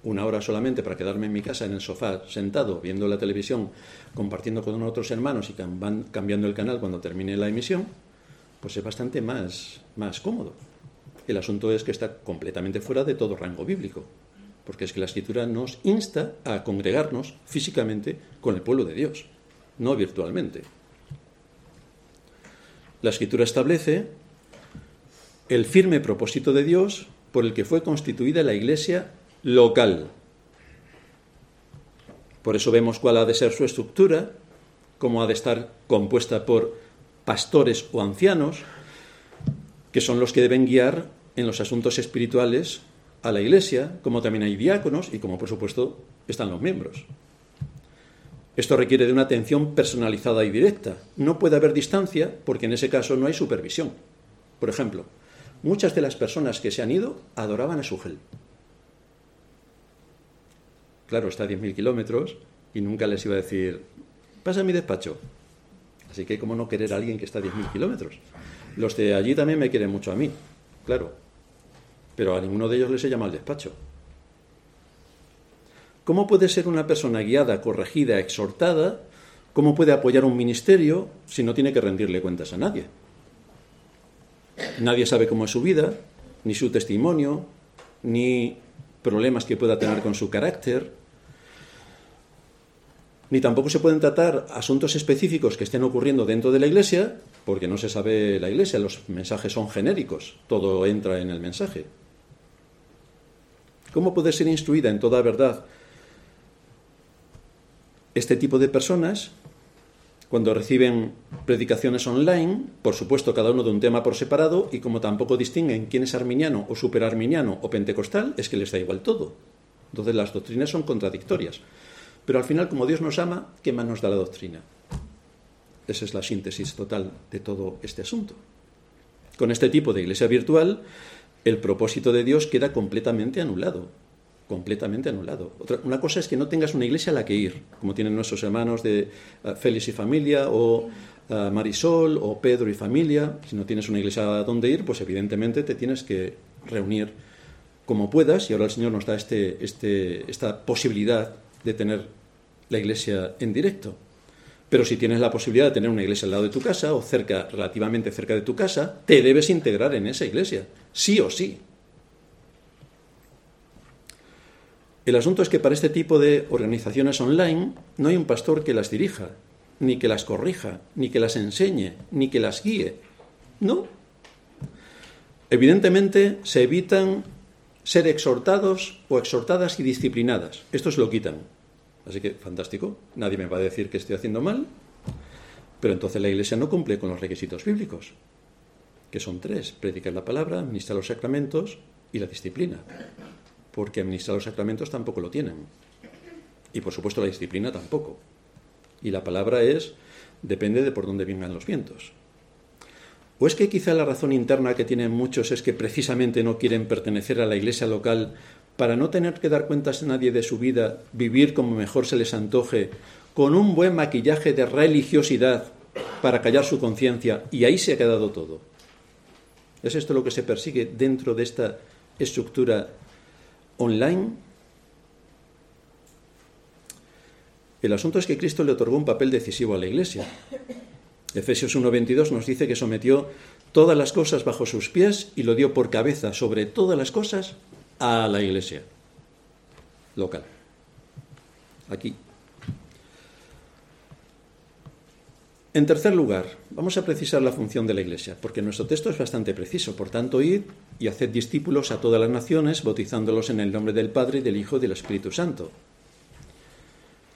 una hora solamente para quedarme en mi casa en el sofá, sentado, viendo la televisión, compartiendo con otros hermanos y cambiando el canal cuando termine la emisión, pues es bastante más, más cómodo. El asunto es que está completamente fuera de todo rango bíblico porque es que la escritura nos insta a congregarnos físicamente con el pueblo de Dios, no virtualmente. La escritura establece el firme propósito de Dios por el que fue constituida la iglesia local. Por eso vemos cuál ha de ser su estructura, cómo ha de estar compuesta por pastores o ancianos, que son los que deben guiar en los asuntos espirituales a la iglesia, como también hay diáconos y como por supuesto están los miembros. Esto requiere de una atención personalizada y directa. No puede haber distancia porque en ese caso no hay supervisión. Por ejemplo, muchas de las personas que se han ido adoraban a su gel. Claro, está a 10.000 kilómetros y nunca les iba a decir, pasa a mi despacho. Así que, ¿cómo no querer a alguien que está a 10.000 kilómetros? Los de allí también me quieren mucho a mí, claro. Pero a ninguno de ellos les he llamado al despacho. ¿Cómo puede ser una persona guiada, corregida, exhortada? ¿Cómo puede apoyar un ministerio si no tiene que rendirle cuentas a nadie? Nadie sabe cómo es su vida, ni su testimonio, ni problemas que pueda tener con su carácter, ni tampoco se pueden tratar asuntos específicos que estén ocurriendo dentro de la Iglesia, porque no se sabe la Iglesia, los mensajes son genéricos, todo entra en el mensaje. ¿Cómo puede ser instruida en toda verdad este tipo de personas cuando reciben predicaciones online, por supuesto cada uno de un tema por separado, y como tampoco distinguen quién es arminiano o superarminiano o pentecostal, es que les da igual todo. Entonces las doctrinas son contradictorias. Pero al final, como Dios nos ama, ¿qué más nos da la doctrina? Esa es la síntesis total de todo este asunto. Con este tipo de iglesia virtual, el propósito de Dios queda completamente anulado. Completamente anulado. Otra, una cosa es que no tengas una iglesia a la que ir, como tienen nuestros hermanos de uh, Félix y familia, o uh, Marisol, o Pedro y familia. Si no tienes una iglesia a donde ir, pues evidentemente te tienes que reunir como puedas, y ahora el Señor nos da este, este, esta posibilidad de tener la iglesia en directo. Pero si tienes la posibilidad de tener una iglesia al lado de tu casa o cerca, relativamente cerca de tu casa, te debes integrar en esa iglesia, sí o sí. El asunto es que para este tipo de organizaciones online no hay un pastor que las dirija, ni que las corrija, ni que las enseñe, ni que las guíe. No. Evidentemente se evitan ser exhortados o exhortadas y disciplinadas. Estos lo quitan. Así que, fantástico, nadie me va a decir que estoy haciendo mal, pero entonces la Iglesia no cumple con los requisitos bíblicos, que son tres, predicar la palabra, administrar los sacramentos y la disciplina, porque administrar los sacramentos tampoco lo tienen, y por supuesto la disciplina tampoco. Y la palabra es, depende de por dónde vengan los vientos. ¿O es que quizá la razón interna que tienen muchos es que precisamente no quieren pertenecer a la iglesia local para no tener que dar cuentas a nadie de su vida, vivir como mejor se les antoje, con un buen maquillaje de religiosidad para callar su conciencia, y ahí se ha quedado todo. ¿Es esto lo que se persigue dentro de esta estructura online? El asunto es que Cristo le otorgó un papel decisivo a la Iglesia. Efesios 1.22 nos dice que sometió todas las cosas bajo sus pies y lo dio por cabeza sobre todas las cosas a la iglesia local. Aquí. En tercer lugar, vamos a precisar la función de la Iglesia, porque nuestro texto es bastante preciso. Por tanto, id y haced discípulos a todas las naciones, bautizándolos en el nombre del Padre, del Hijo y del Espíritu Santo.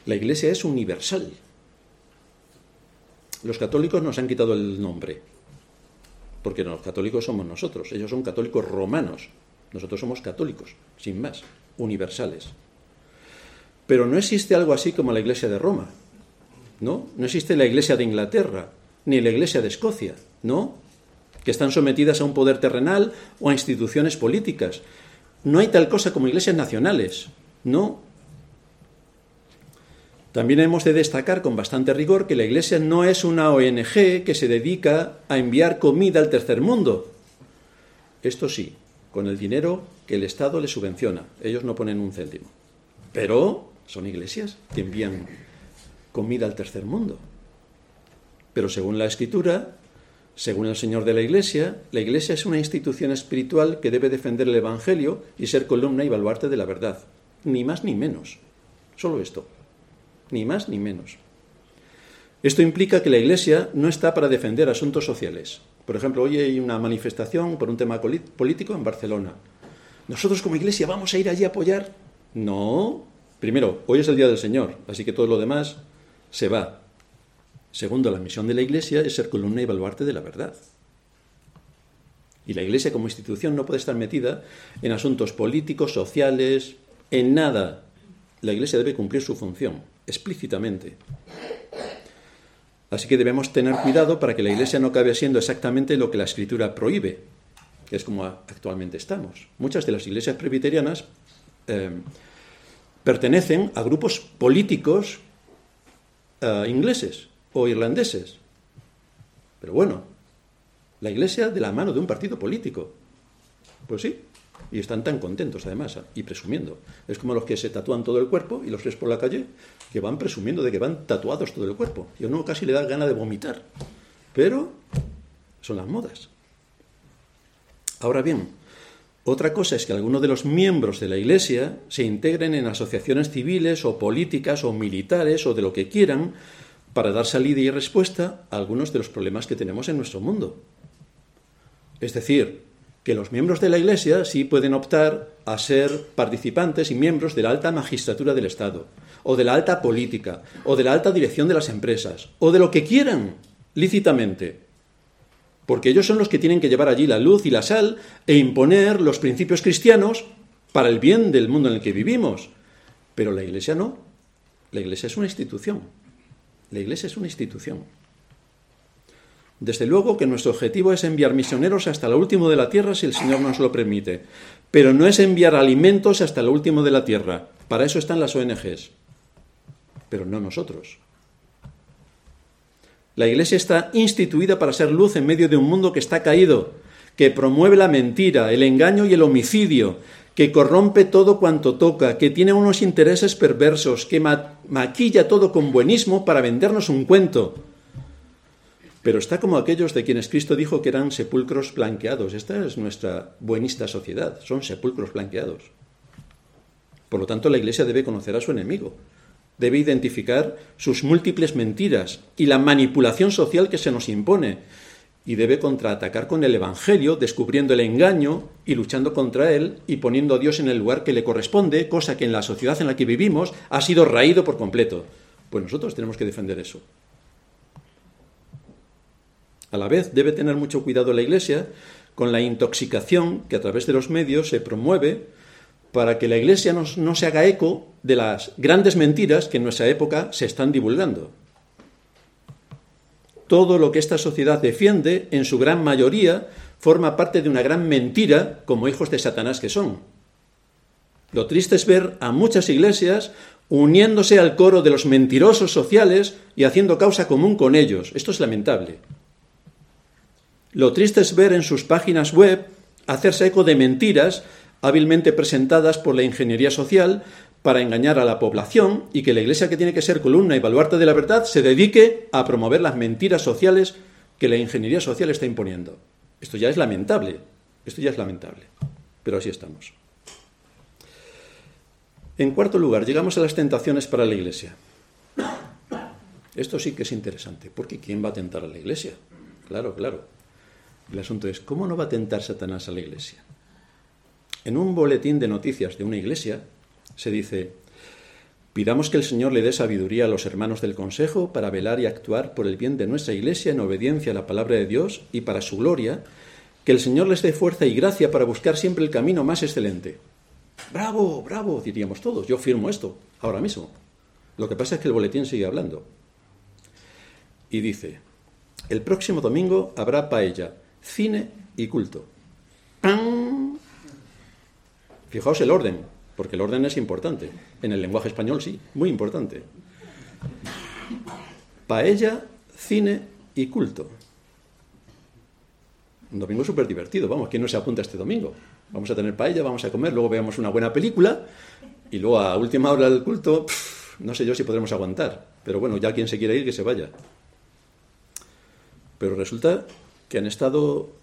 La Iglesia es universal. Los católicos nos han quitado el nombre, porque los católicos somos nosotros, ellos son católicos romanos, nosotros somos católicos, sin más, universales. Pero no existe algo así como la Iglesia de Roma, ¿no? No existe la Iglesia de Inglaterra, ni la Iglesia de Escocia, ¿no? Que están sometidas a un poder terrenal o a instituciones políticas. No hay tal cosa como iglesias nacionales, ¿no? También hemos de destacar con bastante rigor que la Iglesia no es una ONG que se dedica a enviar comida al tercer mundo. Esto sí, con el dinero que el Estado les subvenciona. Ellos no ponen un céntimo. Pero son iglesias que envían comida al tercer mundo. Pero según la Escritura, según el Señor de la Iglesia, la Iglesia es una institución espiritual que debe defender el Evangelio y ser columna y baluarte de la verdad. Ni más ni menos. Solo esto. Ni más ni menos. Esto implica que la Iglesia no está para defender asuntos sociales, por ejemplo, hoy hay una manifestación por un tema político en Barcelona. ¿Nosotros como iglesia vamos a ir allí a apoyar? No. Primero, hoy es el Día del Señor, así que todo lo demás se va. Segundo, la misión de la iglesia es ser columna y baluarte de la verdad. Y la iglesia como institución no puede estar metida en asuntos políticos, sociales, en nada. La iglesia debe cumplir su función, explícitamente. Así que debemos tener cuidado para que la Iglesia no acabe siendo exactamente lo que la Escritura prohíbe, que es como actualmente estamos. Muchas de las iglesias presbiterianas eh, pertenecen a grupos políticos eh, ingleses o irlandeses. Pero bueno, la Iglesia de la mano de un partido político. Pues sí, y están tan contentos además y presumiendo. Es como los que se tatúan todo el cuerpo y los ves por la calle que van presumiendo de que van tatuados todo el cuerpo. Y a uno casi le da gana de vomitar. Pero son las modas. Ahora bien, otra cosa es que algunos de los miembros de la Iglesia se integren en asociaciones civiles o políticas o militares o de lo que quieran para dar salida y respuesta a algunos de los problemas que tenemos en nuestro mundo. Es decir, que los miembros de la Iglesia sí pueden optar a ser participantes y miembros de la alta magistratura del Estado, o de la alta política, o de la alta dirección de las empresas, o de lo que quieran, lícitamente. Porque ellos son los que tienen que llevar allí la luz y la sal e imponer los principios cristianos para el bien del mundo en el que vivimos. Pero la Iglesia no. La Iglesia es una institución. La Iglesia es una institución. Desde luego que nuestro objetivo es enviar misioneros hasta lo último de la tierra si el Señor nos lo permite, pero no es enviar alimentos hasta lo último de la tierra. Para eso están las ONGs, pero no nosotros. La Iglesia está instituida para ser luz en medio de un mundo que está caído, que promueve la mentira, el engaño y el homicidio, que corrompe todo cuanto toca, que tiene unos intereses perversos, que maquilla todo con buenismo para vendernos un cuento pero está como aquellos de quienes Cristo dijo que eran sepulcros blanqueados. Esta es nuestra buenista sociedad, son sepulcros blanqueados. Por lo tanto, la Iglesia debe conocer a su enemigo, debe identificar sus múltiples mentiras y la manipulación social que se nos impone, y debe contraatacar con el Evangelio, descubriendo el engaño y luchando contra él y poniendo a Dios en el lugar que le corresponde, cosa que en la sociedad en la que vivimos ha sido raído por completo. Pues nosotros tenemos que defender eso. A la vez, debe tener mucho cuidado la Iglesia con la intoxicación que a través de los medios se promueve para que la Iglesia no, se haga eco de las grandes mentiras que en nuestra época se están divulgando. Todo lo que esta sociedad defiende, en su gran mayoría, forma parte de una gran mentira como hijos de Satanás que son. Lo triste es ver a muchas iglesias uniéndose al coro de los mentirosos sociales y haciendo causa común con ellos. Esto es lamentable. Lo triste es ver en sus páginas web hacerse eco de mentiras hábilmente presentadas por la ingeniería social para engañar a la población y que la Iglesia, que tiene que ser columna y baluarte de la verdad, se dedique a promover las mentiras sociales que la ingeniería social está imponiendo. Esto ya es lamentable, esto ya es lamentable, pero así estamos. En cuarto lugar, llegamos a las tentaciones para la Iglesia. Esto sí que es interesante, porque ¿quién va a tentar a la Iglesia? Claro, claro. El asunto es, ¿cómo no va a tentar Satanás a la iglesia? En un boletín de noticias de una iglesia se dice, pidamos que el Señor le dé sabiduría a los hermanos del Consejo para velar y actuar por el bien de nuestra iglesia en obediencia a la palabra de Dios y para su gloria, que el Señor les dé fuerza y gracia para buscar siempre el camino más excelente. Bravo, bravo, diríamos todos, yo firmo esto, ahora mismo. Lo que pasa es que el boletín sigue hablando. Y dice, el próximo domingo habrá paella, cine y culto. ¡Pam! Fijaos el orden, porque el orden es importante. En el lenguaje español sí, muy importante. Paella, cine y culto. Un domingo súper divertido, vamos, ¿quién no se apunta este domingo? Vamos a tener paella, vamos a comer, luego veamos una buena película y luego a última hora del culto, no sé yo si podremos aguantar, pero bueno, ya quien se quiere ir, que se vaya. Pero resulta que han estado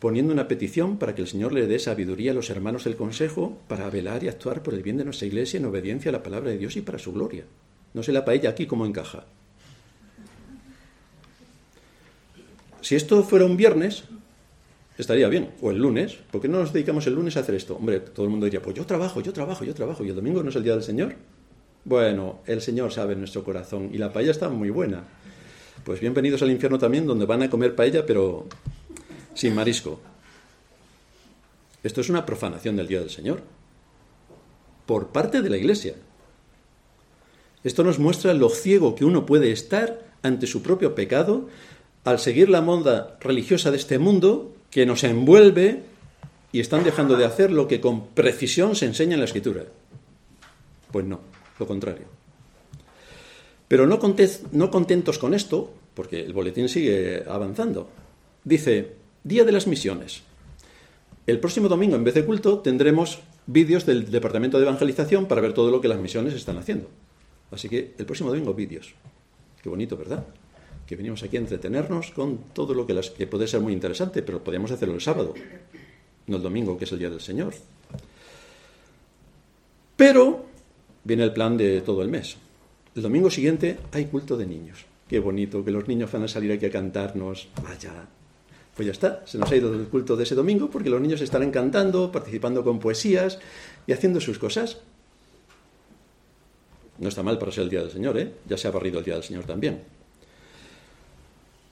poniendo una petición para que el Señor le dé sabiduría a los hermanos del Consejo para velar y actuar por el bien de nuestra Iglesia en obediencia a la palabra de Dios y para su gloria. No sé la paella aquí cómo encaja. Si esto fuera un viernes, estaría bien, o el lunes. ¿Por qué no nos dedicamos el lunes a hacer esto? Hombre, todo el mundo diría, pues yo trabajo, yo trabajo, yo trabajo, y el domingo no es el día del Señor. Bueno, el Señor sabe nuestro corazón y la paella está muy buena. Pues bienvenidos al infierno también, donde van a comer paella, pero sin marisco. Esto es una profanación del Día del Señor, por parte de la Iglesia. Esto nos muestra lo ciego que uno puede estar ante su propio pecado al seguir la moda religiosa de este mundo que nos envuelve y están dejando de hacer lo que con precisión se enseña en la escritura. Pues no, lo contrario. Pero no, contentos con esto, porque el boletín sigue avanzando, dice, Día de las Misiones. El próximo domingo, en vez de culto, tendremos vídeos del Departamento de Evangelización para ver todo lo que las misiones están haciendo. Así que el próximo domingo, vídeos. Qué bonito, ¿verdad? Que venimos aquí a entretenernos con todo lo que, las, que puede ser muy interesante, pero podríamos hacerlo el sábado, no el domingo, que es el Día del Señor. Pero viene el plan de todo el mes. El domingo siguiente hay culto de niños. Qué bonito, que los niños van a salir aquí a cantarnos. Vaya. Pues ya está, se nos ha ido el culto de ese domingo porque los niños estarán cantando, participando con poesías y haciendo sus cosas. No está mal para ser el Día del Señor, ¿eh? Ya se ha barrido el Día del Señor también.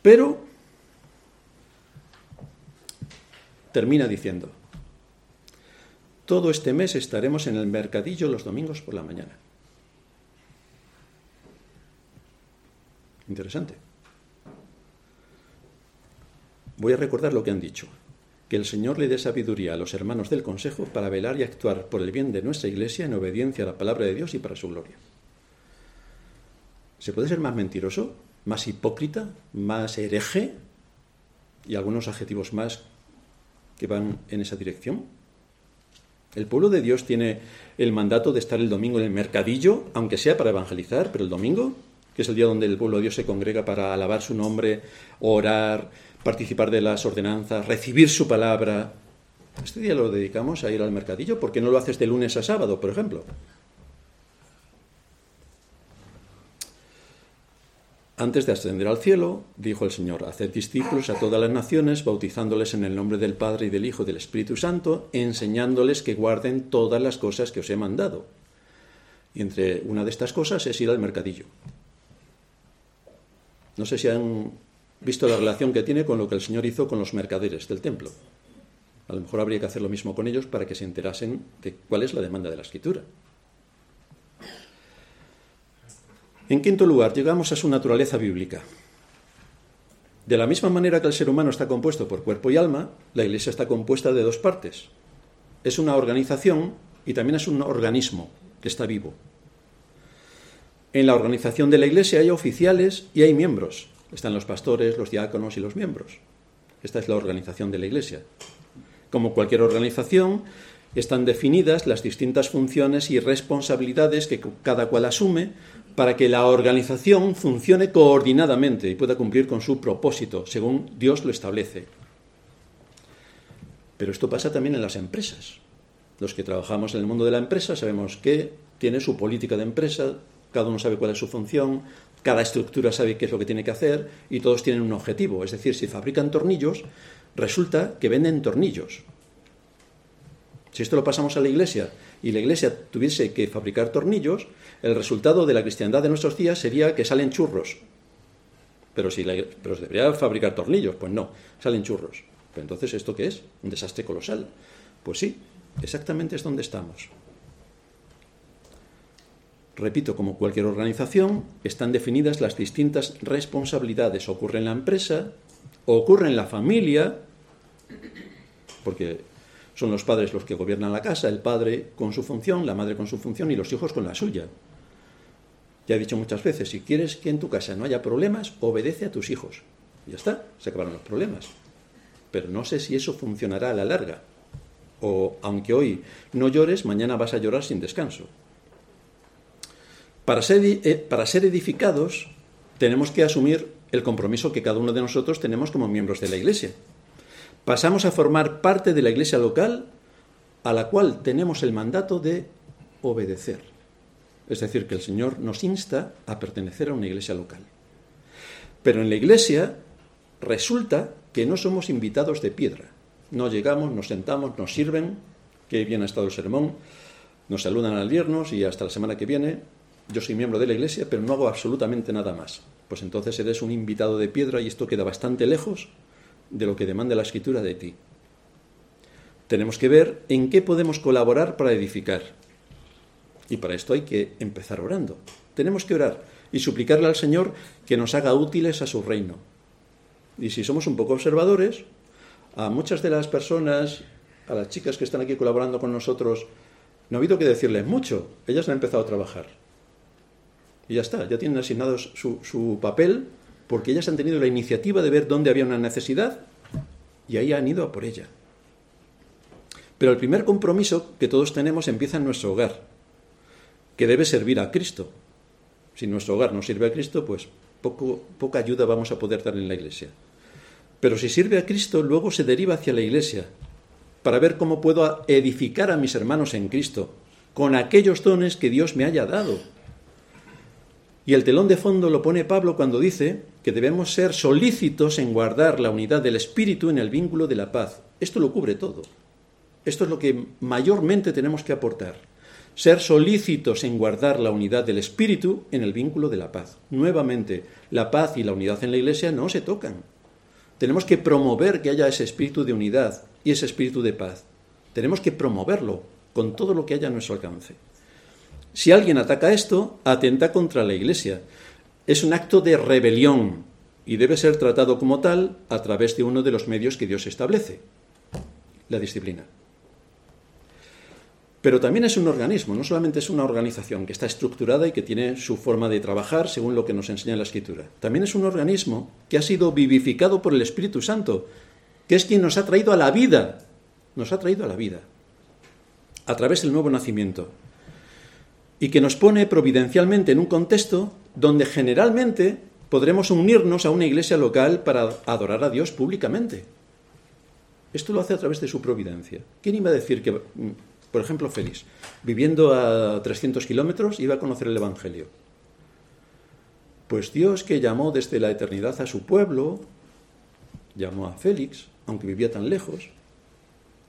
Pero termina diciendo, todo este mes estaremos en el mercadillo los domingos por la mañana. Interesante. Voy a recordar lo que han dicho. Que el Señor le dé sabiduría a los hermanos del Consejo para velar y actuar por el bien de nuestra Iglesia en obediencia a la palabra de Dios y para su gloria. ¿Se puede ser más mentiroso, más hipócrita, más hereje y algunos adjetivos más que van en esa dirección? El pueblo de Dios tiene el mandato de estar el domingo en el mercadillo, aunque sea para evangelizar, pero el domingo, que es el día donde el pueblo de Dios se congrega para alabar su nombre, orar, participar de las ordenanzas, recibir su palabra. Este día lo dedicamos a ir al mercadillo, ¿por qué no lo haces de lunes a sábado, por ejemplo? Antes de ascender al cielo, dijo el Señor, haced discípulos a todas las naciones, bautizándoles en el nombre del Padre y del Hijo y del Espíritu Santo, enseñándoles que guarden todas las cosas que os he mandado. Y entre una de estas cosas es ir al mercadillo. No sé si han visto la relación que tiene con lo que el Señor hizo con los mercaderes del templo. A lo mejor habría que hacer lo mismo con ellos para que se enterasen de cuál es la demanda de la escritura. En quinto lugar, llegamos a su naturaleza bíblica. De la misma manera que el ser humano está compuesto por cuerpo y alma, la Iglesia está compuesta de dos partes. Es una organización y también es un organismo que está vivo. En la organización de la Iglesia hay oficiales y hay miembros. Están los pastores, los diáconos y los miembros. Esta es la organización de la Iglesia. Como cualquier organización, están definidas las distintas funciones y responsabilidades que cada cual asume para que la organización funcione coordinadamente y pueda cumplir con su propósito, según Dios lo establece. Pero esto pasa también en las empresas. Los que trabajamos en el mundo de la empresa sabemos que tiene su política de empresa, cada uno sabe cuál es su función, cada estructura sabe qué es lo que tiene que hacer y todos tienen un objetivo. Es decir, si fabrican tornillos, resulta que venden tornillos. Si esto lo pasamos a la iglesia y la iglesia tuviese que fabricar tornillos, el resultado de la cristiandad de nuestros días sería que salen churros. Pero si la, pero debería fabricar tornillos, pues no, salen churros. Pero entonces, ¿esto qué es? Un desastre colosal. Pues sí, exactamente es donde estamos. Repito, como cualquier organización, están definidas las distintas responsabilidades. Ocurre en la empresa, ocurre en la familia, porque son los padres los que gobiernan la casa, el padre con su función, la madre con su función y los hijos con la suya. Ya he dicho muchas veces, si quieres que en tu casa no haya problemas, obedece a tus hijos. Ya está, se acabaron los problemas. Pero no sé si eso funcionará a la larga. O aunque hoy no llores, mañana vas a llorar sin descanso. Para ser, eh, para ser edificados tenemos que asumir el compromiso que cada uno de nosotros tenemos como miembros de la Iglesia pasamos a formar parte de la iglesia local a la cual tenemos el mandato de obedecer. Es decir, que el Señor nos insta a pertenecer a una iglesia local. Pero en la iglesia resulta que no somos invitados de piedra. No llegamos, nos sentamos, nos sirven, que bien ha estado el sermón, nos saludan al viernes y hasta la semana que viene. Yo soy miembro de la iglesia, pero no hago absolutamente nada más. Pues entonces eres un invitado de piedra y esto queda bastante lejos de lo que demanda la escritura de ti. Tenemos que ver en qué podemos colaborar para edificar. Y para esto hay que empezar orando. Tenemos que orar y suplicarle al Señor que nos haga útiles a su reino. Y si somos un poco observadores, a muchas de las personas, a las chicas que están aquí colaborando con nosotros, no ha habido que decirles mucho. Ellas han empezado a trabajar. Y ya está, ya tienen asignados su, su papel porque ellas han tenido la iniciativa de ver dónde había una necesidad y ahí han ido a por ella. Pero el primer compromiso que todos tenemos empieza en nuestro hogar, que debe servir a Cristo. Si nuestro hogar no sirve a Cristo, pues poco, poca ayuda vamos a poder dar en la iglesia. Pero si sirve a Cristo, luego se deriva hacia la iglesia, para ver cómo puedo edificar a mis hermanos en Cristo, con aquellos dones que Dios me haya dado. Y el telón de fondo lo pone Pablo cuando dice que debemos ser solícitos en guardar la unidad del Espíritu en el vínculo de la paz. Esto lo cubre todo. Esto es lo que mayormente tenemos que aportar. Ser solícitos en guardar la unidad del espíritu en el vínculo de la paz. Nuevamente, la paz y la unidad en la Iglesia no se tocan. Tenemos que promover que haya ese espíritu de unidad y ese espíritu de paz. Tenemos que promoverlo con todo lo que haya a nuestro alcance. Si alguien ataca esto, atenta contra la Iglesia. Es un acto de rebelión y debe ser tratado como tal a través de uno de los medios que Dios establece, la disciplina. Pero también es un organismo, no solamente es una organización que está estructurada y que tiene su forma de trabajar según lo que nos enseña la Escritura. También es un organismo que ha sido vivificado por el Espíritu Santo, que es quien nos ha traído a la vida, nos ha traído a la vida, a través del nuevo nacimiento, y que nos pone providencialmente en un contexto donde generalmente podremos unirnos a una iglesia local para adorar a Dios públicamente. Esto lo hace a través de su providencia. ¿Quién iba a decir que por ejemplo, Félix, viviendo a 300 kilómetros, iba a conocer el Evangelio. Pues Dios que llamó desde la eternidad a su pueblo, llamó a Félix, aunque vivía tan lejos,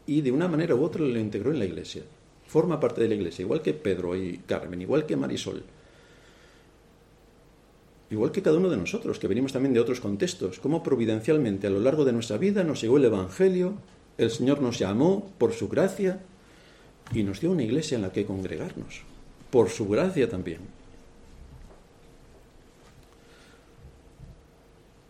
y de una manera u otra lo integró en la iglesia. Forma parte de la iglesia, igual que Pedro y Carmen, igual que Marisol. Igual que cada uno de nosotros, que venimos también de otros contextos, como providencialmente a lo largo de nuestra vida nos llegó el Evangelio, el Señor nos llamó por su gracia y nos dio una iglesia en la que congregarnos, por su gracia también.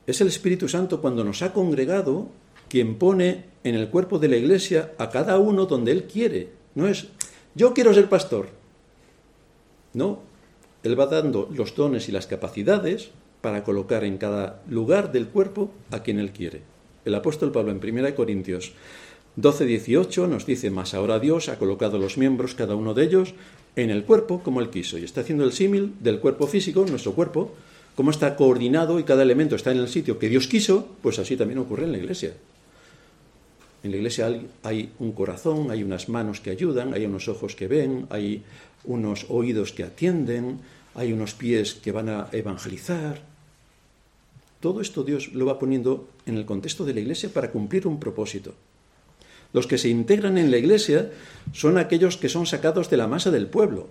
Es el Espíritu Santo cuando nos ha congregado quien pone en el cuerpo de la iglesia a cada uno donde Él quiere. No es, yo quiero ser pastor. No, Él va dando los dones y las capacidades para colocar en cada lugar del cuerpo a quien Él quiere. El apóstol Pablo en 1 Corintios 12.18 nos dice, más ahora Dios ha colocado los miembros, cada uno de ellos, en el cuerpo como Él quiso. Y está haciendo el símil del cuerpo físico, nuestro cuerpo, como está coordinado y cada elemento está en el sitio que Dios quiso, pues así también ocurre en la iglesia. En la iglesia hay un corazón, hay unas manos que ayudan, hay unos ojos que ven, hay unos oídos que atienden, hay unos pies que van a evangelizar. Todo esto Dios lo va poniendo en el contexto de la iglesia para cumplir un propósito. Los que se integran en la iglesia son aquellos que son sacados de la masa del pueblo.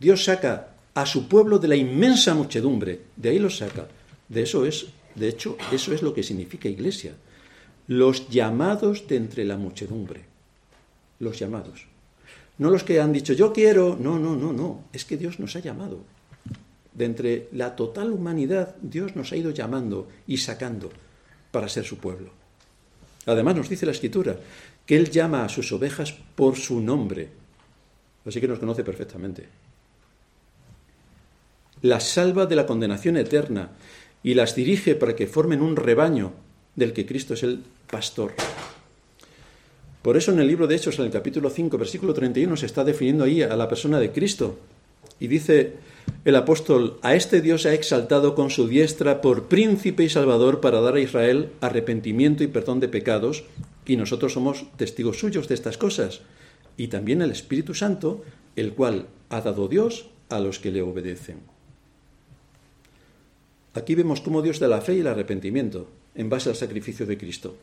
Dios saca a su pueblo de la inmensa muchedumbre, de ahí los saca. De eso es, de hecho, eso es lo que significa iglesia. Los llamados de entre la muchedumbre. Los llamados. No los que han dicho yo quiero, no, no, no, no, es que Dios nos ha llamado. De entre la total humanidad, Dios nos ha ido llamando y sacando para ser su pueblo. Además nos dice la escritura que Él llama a sus ovejas por su nombre. Así que nos conoce perfectamente. Las salva de la condenación eterna y las dirige para que formen un rebaño del que Cristo es el pastor. Por eso en el libro de Hechos, en el capítulo 5, versículo 31, se está definiendo ahí a la persona de Cristo. Y dice el apóstol, a este Dios ha exaltado con su diestra por príncipe y salvador para dar a Israel arrepentimiento y perdón de pecados y nosotros somos testigos suyos de estas cosas. Y también el Espíritu Santo, el cual ha dado Dios a los que le obedecen. Aquí vemos cómo Dios da la fe y el arrepentimiento en base al sacrificio de Cristo.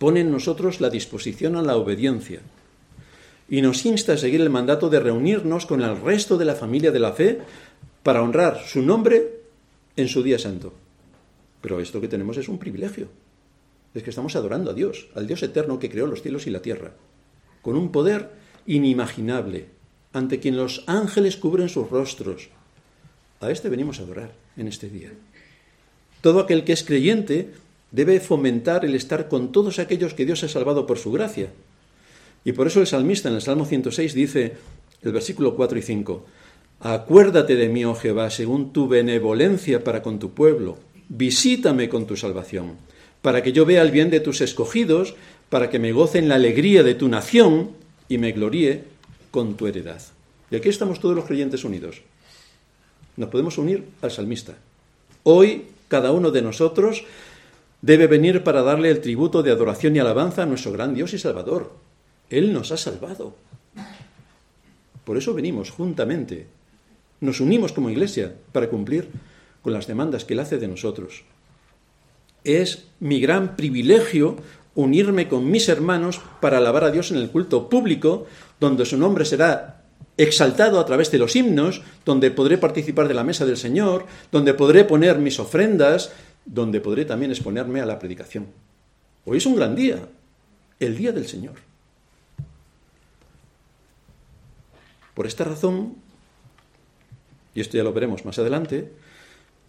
Pone en nosotros la disposición a la obediencia y nos insta a seguir el mandato de reunirnos con el resto de la familia de la fe para honrar su nombre en su día santo. Pero esto que tenemos es un privilegio es que estamos adorando a Dios, al Dios eterno que creó los cielos y la tierra, con un poder inimaginable, ante quien los ángeles cubren sus rostros, A este venimos a adorar en este día. Todo aquel que es creyente debe fomentar el estar con todos aquellos que Dios ha salvado por su gracia. Y por eso el salmista en el Salmo 106 dice, el versículo 4 y 5, Acuérdate de mí, oh Jehová, según tu benevolencia para con tu pueblo. Visítame con tu salvación, para que yo vea el bien de tus escogidos, para que me goce en la alegría de tu nación y me gloríe con tu heredad. Y aquí estamos todos los creyentes unidos. Nos podemos unir al salmista. Hoy cada uno de nosotros debe venir para darle el tributo de adoración y alabanza a nuestro gran Dios y Salvador. Él nos ha salvado. Por eso venimos juntamente nos unimos como iglesia para cumplir con las demandas que Él hace de nosotros. Es mi gran privilegio unirme con mis hermanos para alabar a Dios en el culto público, donde su nombre será exaltado a través de los himnos, donde podré participar de la mesa del Señor, donde podré poner mis ofrendas, donde podré también exponerme a la predicación. Hoy es un gran día, el día del Señor. Por esta razón, y esto ya lo veremos más adelante,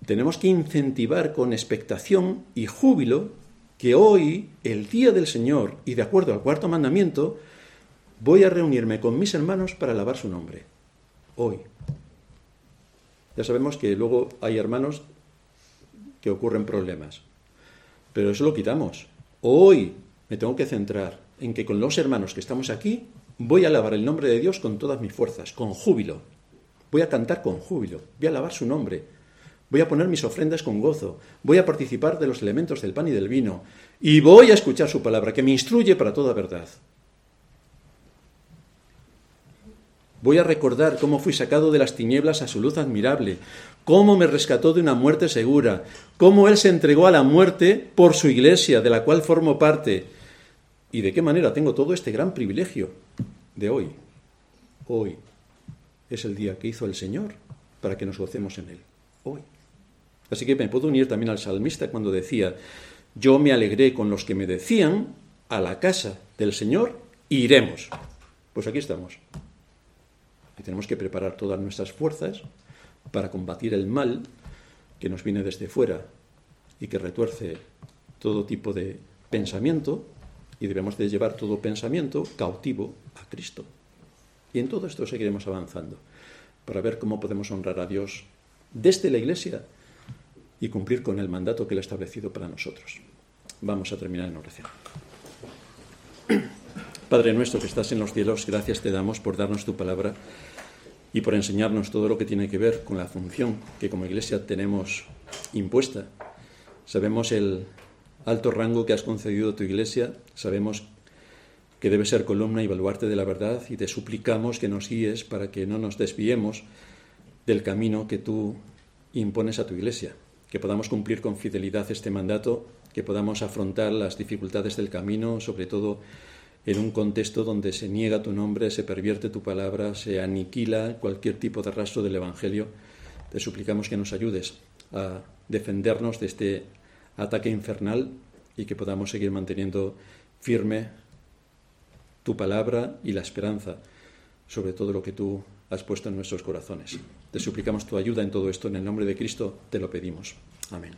tenemos que incentivar con expectación y júbilo que hoy, el día del Señor, y de acuerdo al cuarto mandamiento, voy a reunirme con mis hermanos para alabar su nombre. Hoy. Ya sabemos que luego hay hermanos que ocurren problemas. Pero eso lo quitamos. Hoy me tengo que centrar en que con los hermanos que estamos aquí voy a alabar el nombre de Dios con todas mis fuerzas, con júbilo. Voy a cantar con júbilo, voy a alabar su nombre, voy a poner mis ofrendas con gozo, voy a participar de los elementos del pan y del vino, y voy a escuchar su palabra, que me instruye para toda verdad. Voy a recordar cómo fui sacado de las tinieblas a su luz admirable, cómo me rescató de una muerte segura, cómo Él se entregó a la muerte por su iglesia, de la cual formo parte, y de qué manera tengo todo este gran privilegio de hoy, hoy, es el día que hizo el Señor para que nos gocemos en Él, hoy. Así que me puedo unir también al salmista cuando decía, yo me alegré con los que me decían, a la casa del Señor iremos. Pues aquí estamos. Tenemos que preparar todas nuestras fuerzas para combatir el mal que nos viene desde fuera y que retuerce todo tipo de pensamiento y debemos de llevar todo pensamiento cautivo a Cristo. Y en todo esto seguiremos avanzando para ver cómo podemos honrar a Dios desde la Iglesia y cumplir con el mandato que Él ha establecido para nosotros. Vamos a terminar en oración. Padre nuestro que estás en los cielos, gracias te damos por darnos tu palabra y por enseñarnos todo lo que tiene que ver con la función que como Iglesia tenemos impuesta. Sabemos el alto rango que has concedido a tu Iglesia, sabemos que debe ser columna y baluarte de la verdad, y te suplicamos que nos guíes para que no nos desviemos del camino que tú impones a tu iglesia, que podamos cumplir con fidelidad este mandato, que podamos afrontar las dificultades del camino, sobre todo en un contexto donde se niega tu nombre, se pervierte tu palabra, se aniquila cualquier tipo de rastro del Evangelio. Te suplicamos que nos ayudes a defendernos de este ataque infernal y que podamos seguir manteniendo firme tu palabra y la esperanza sobre todo lo que tú has puesto en nuestros corazones. Te suplicamos tu ayuda en todo esto, en el nombre de Cristo te lo pedimos. Amén.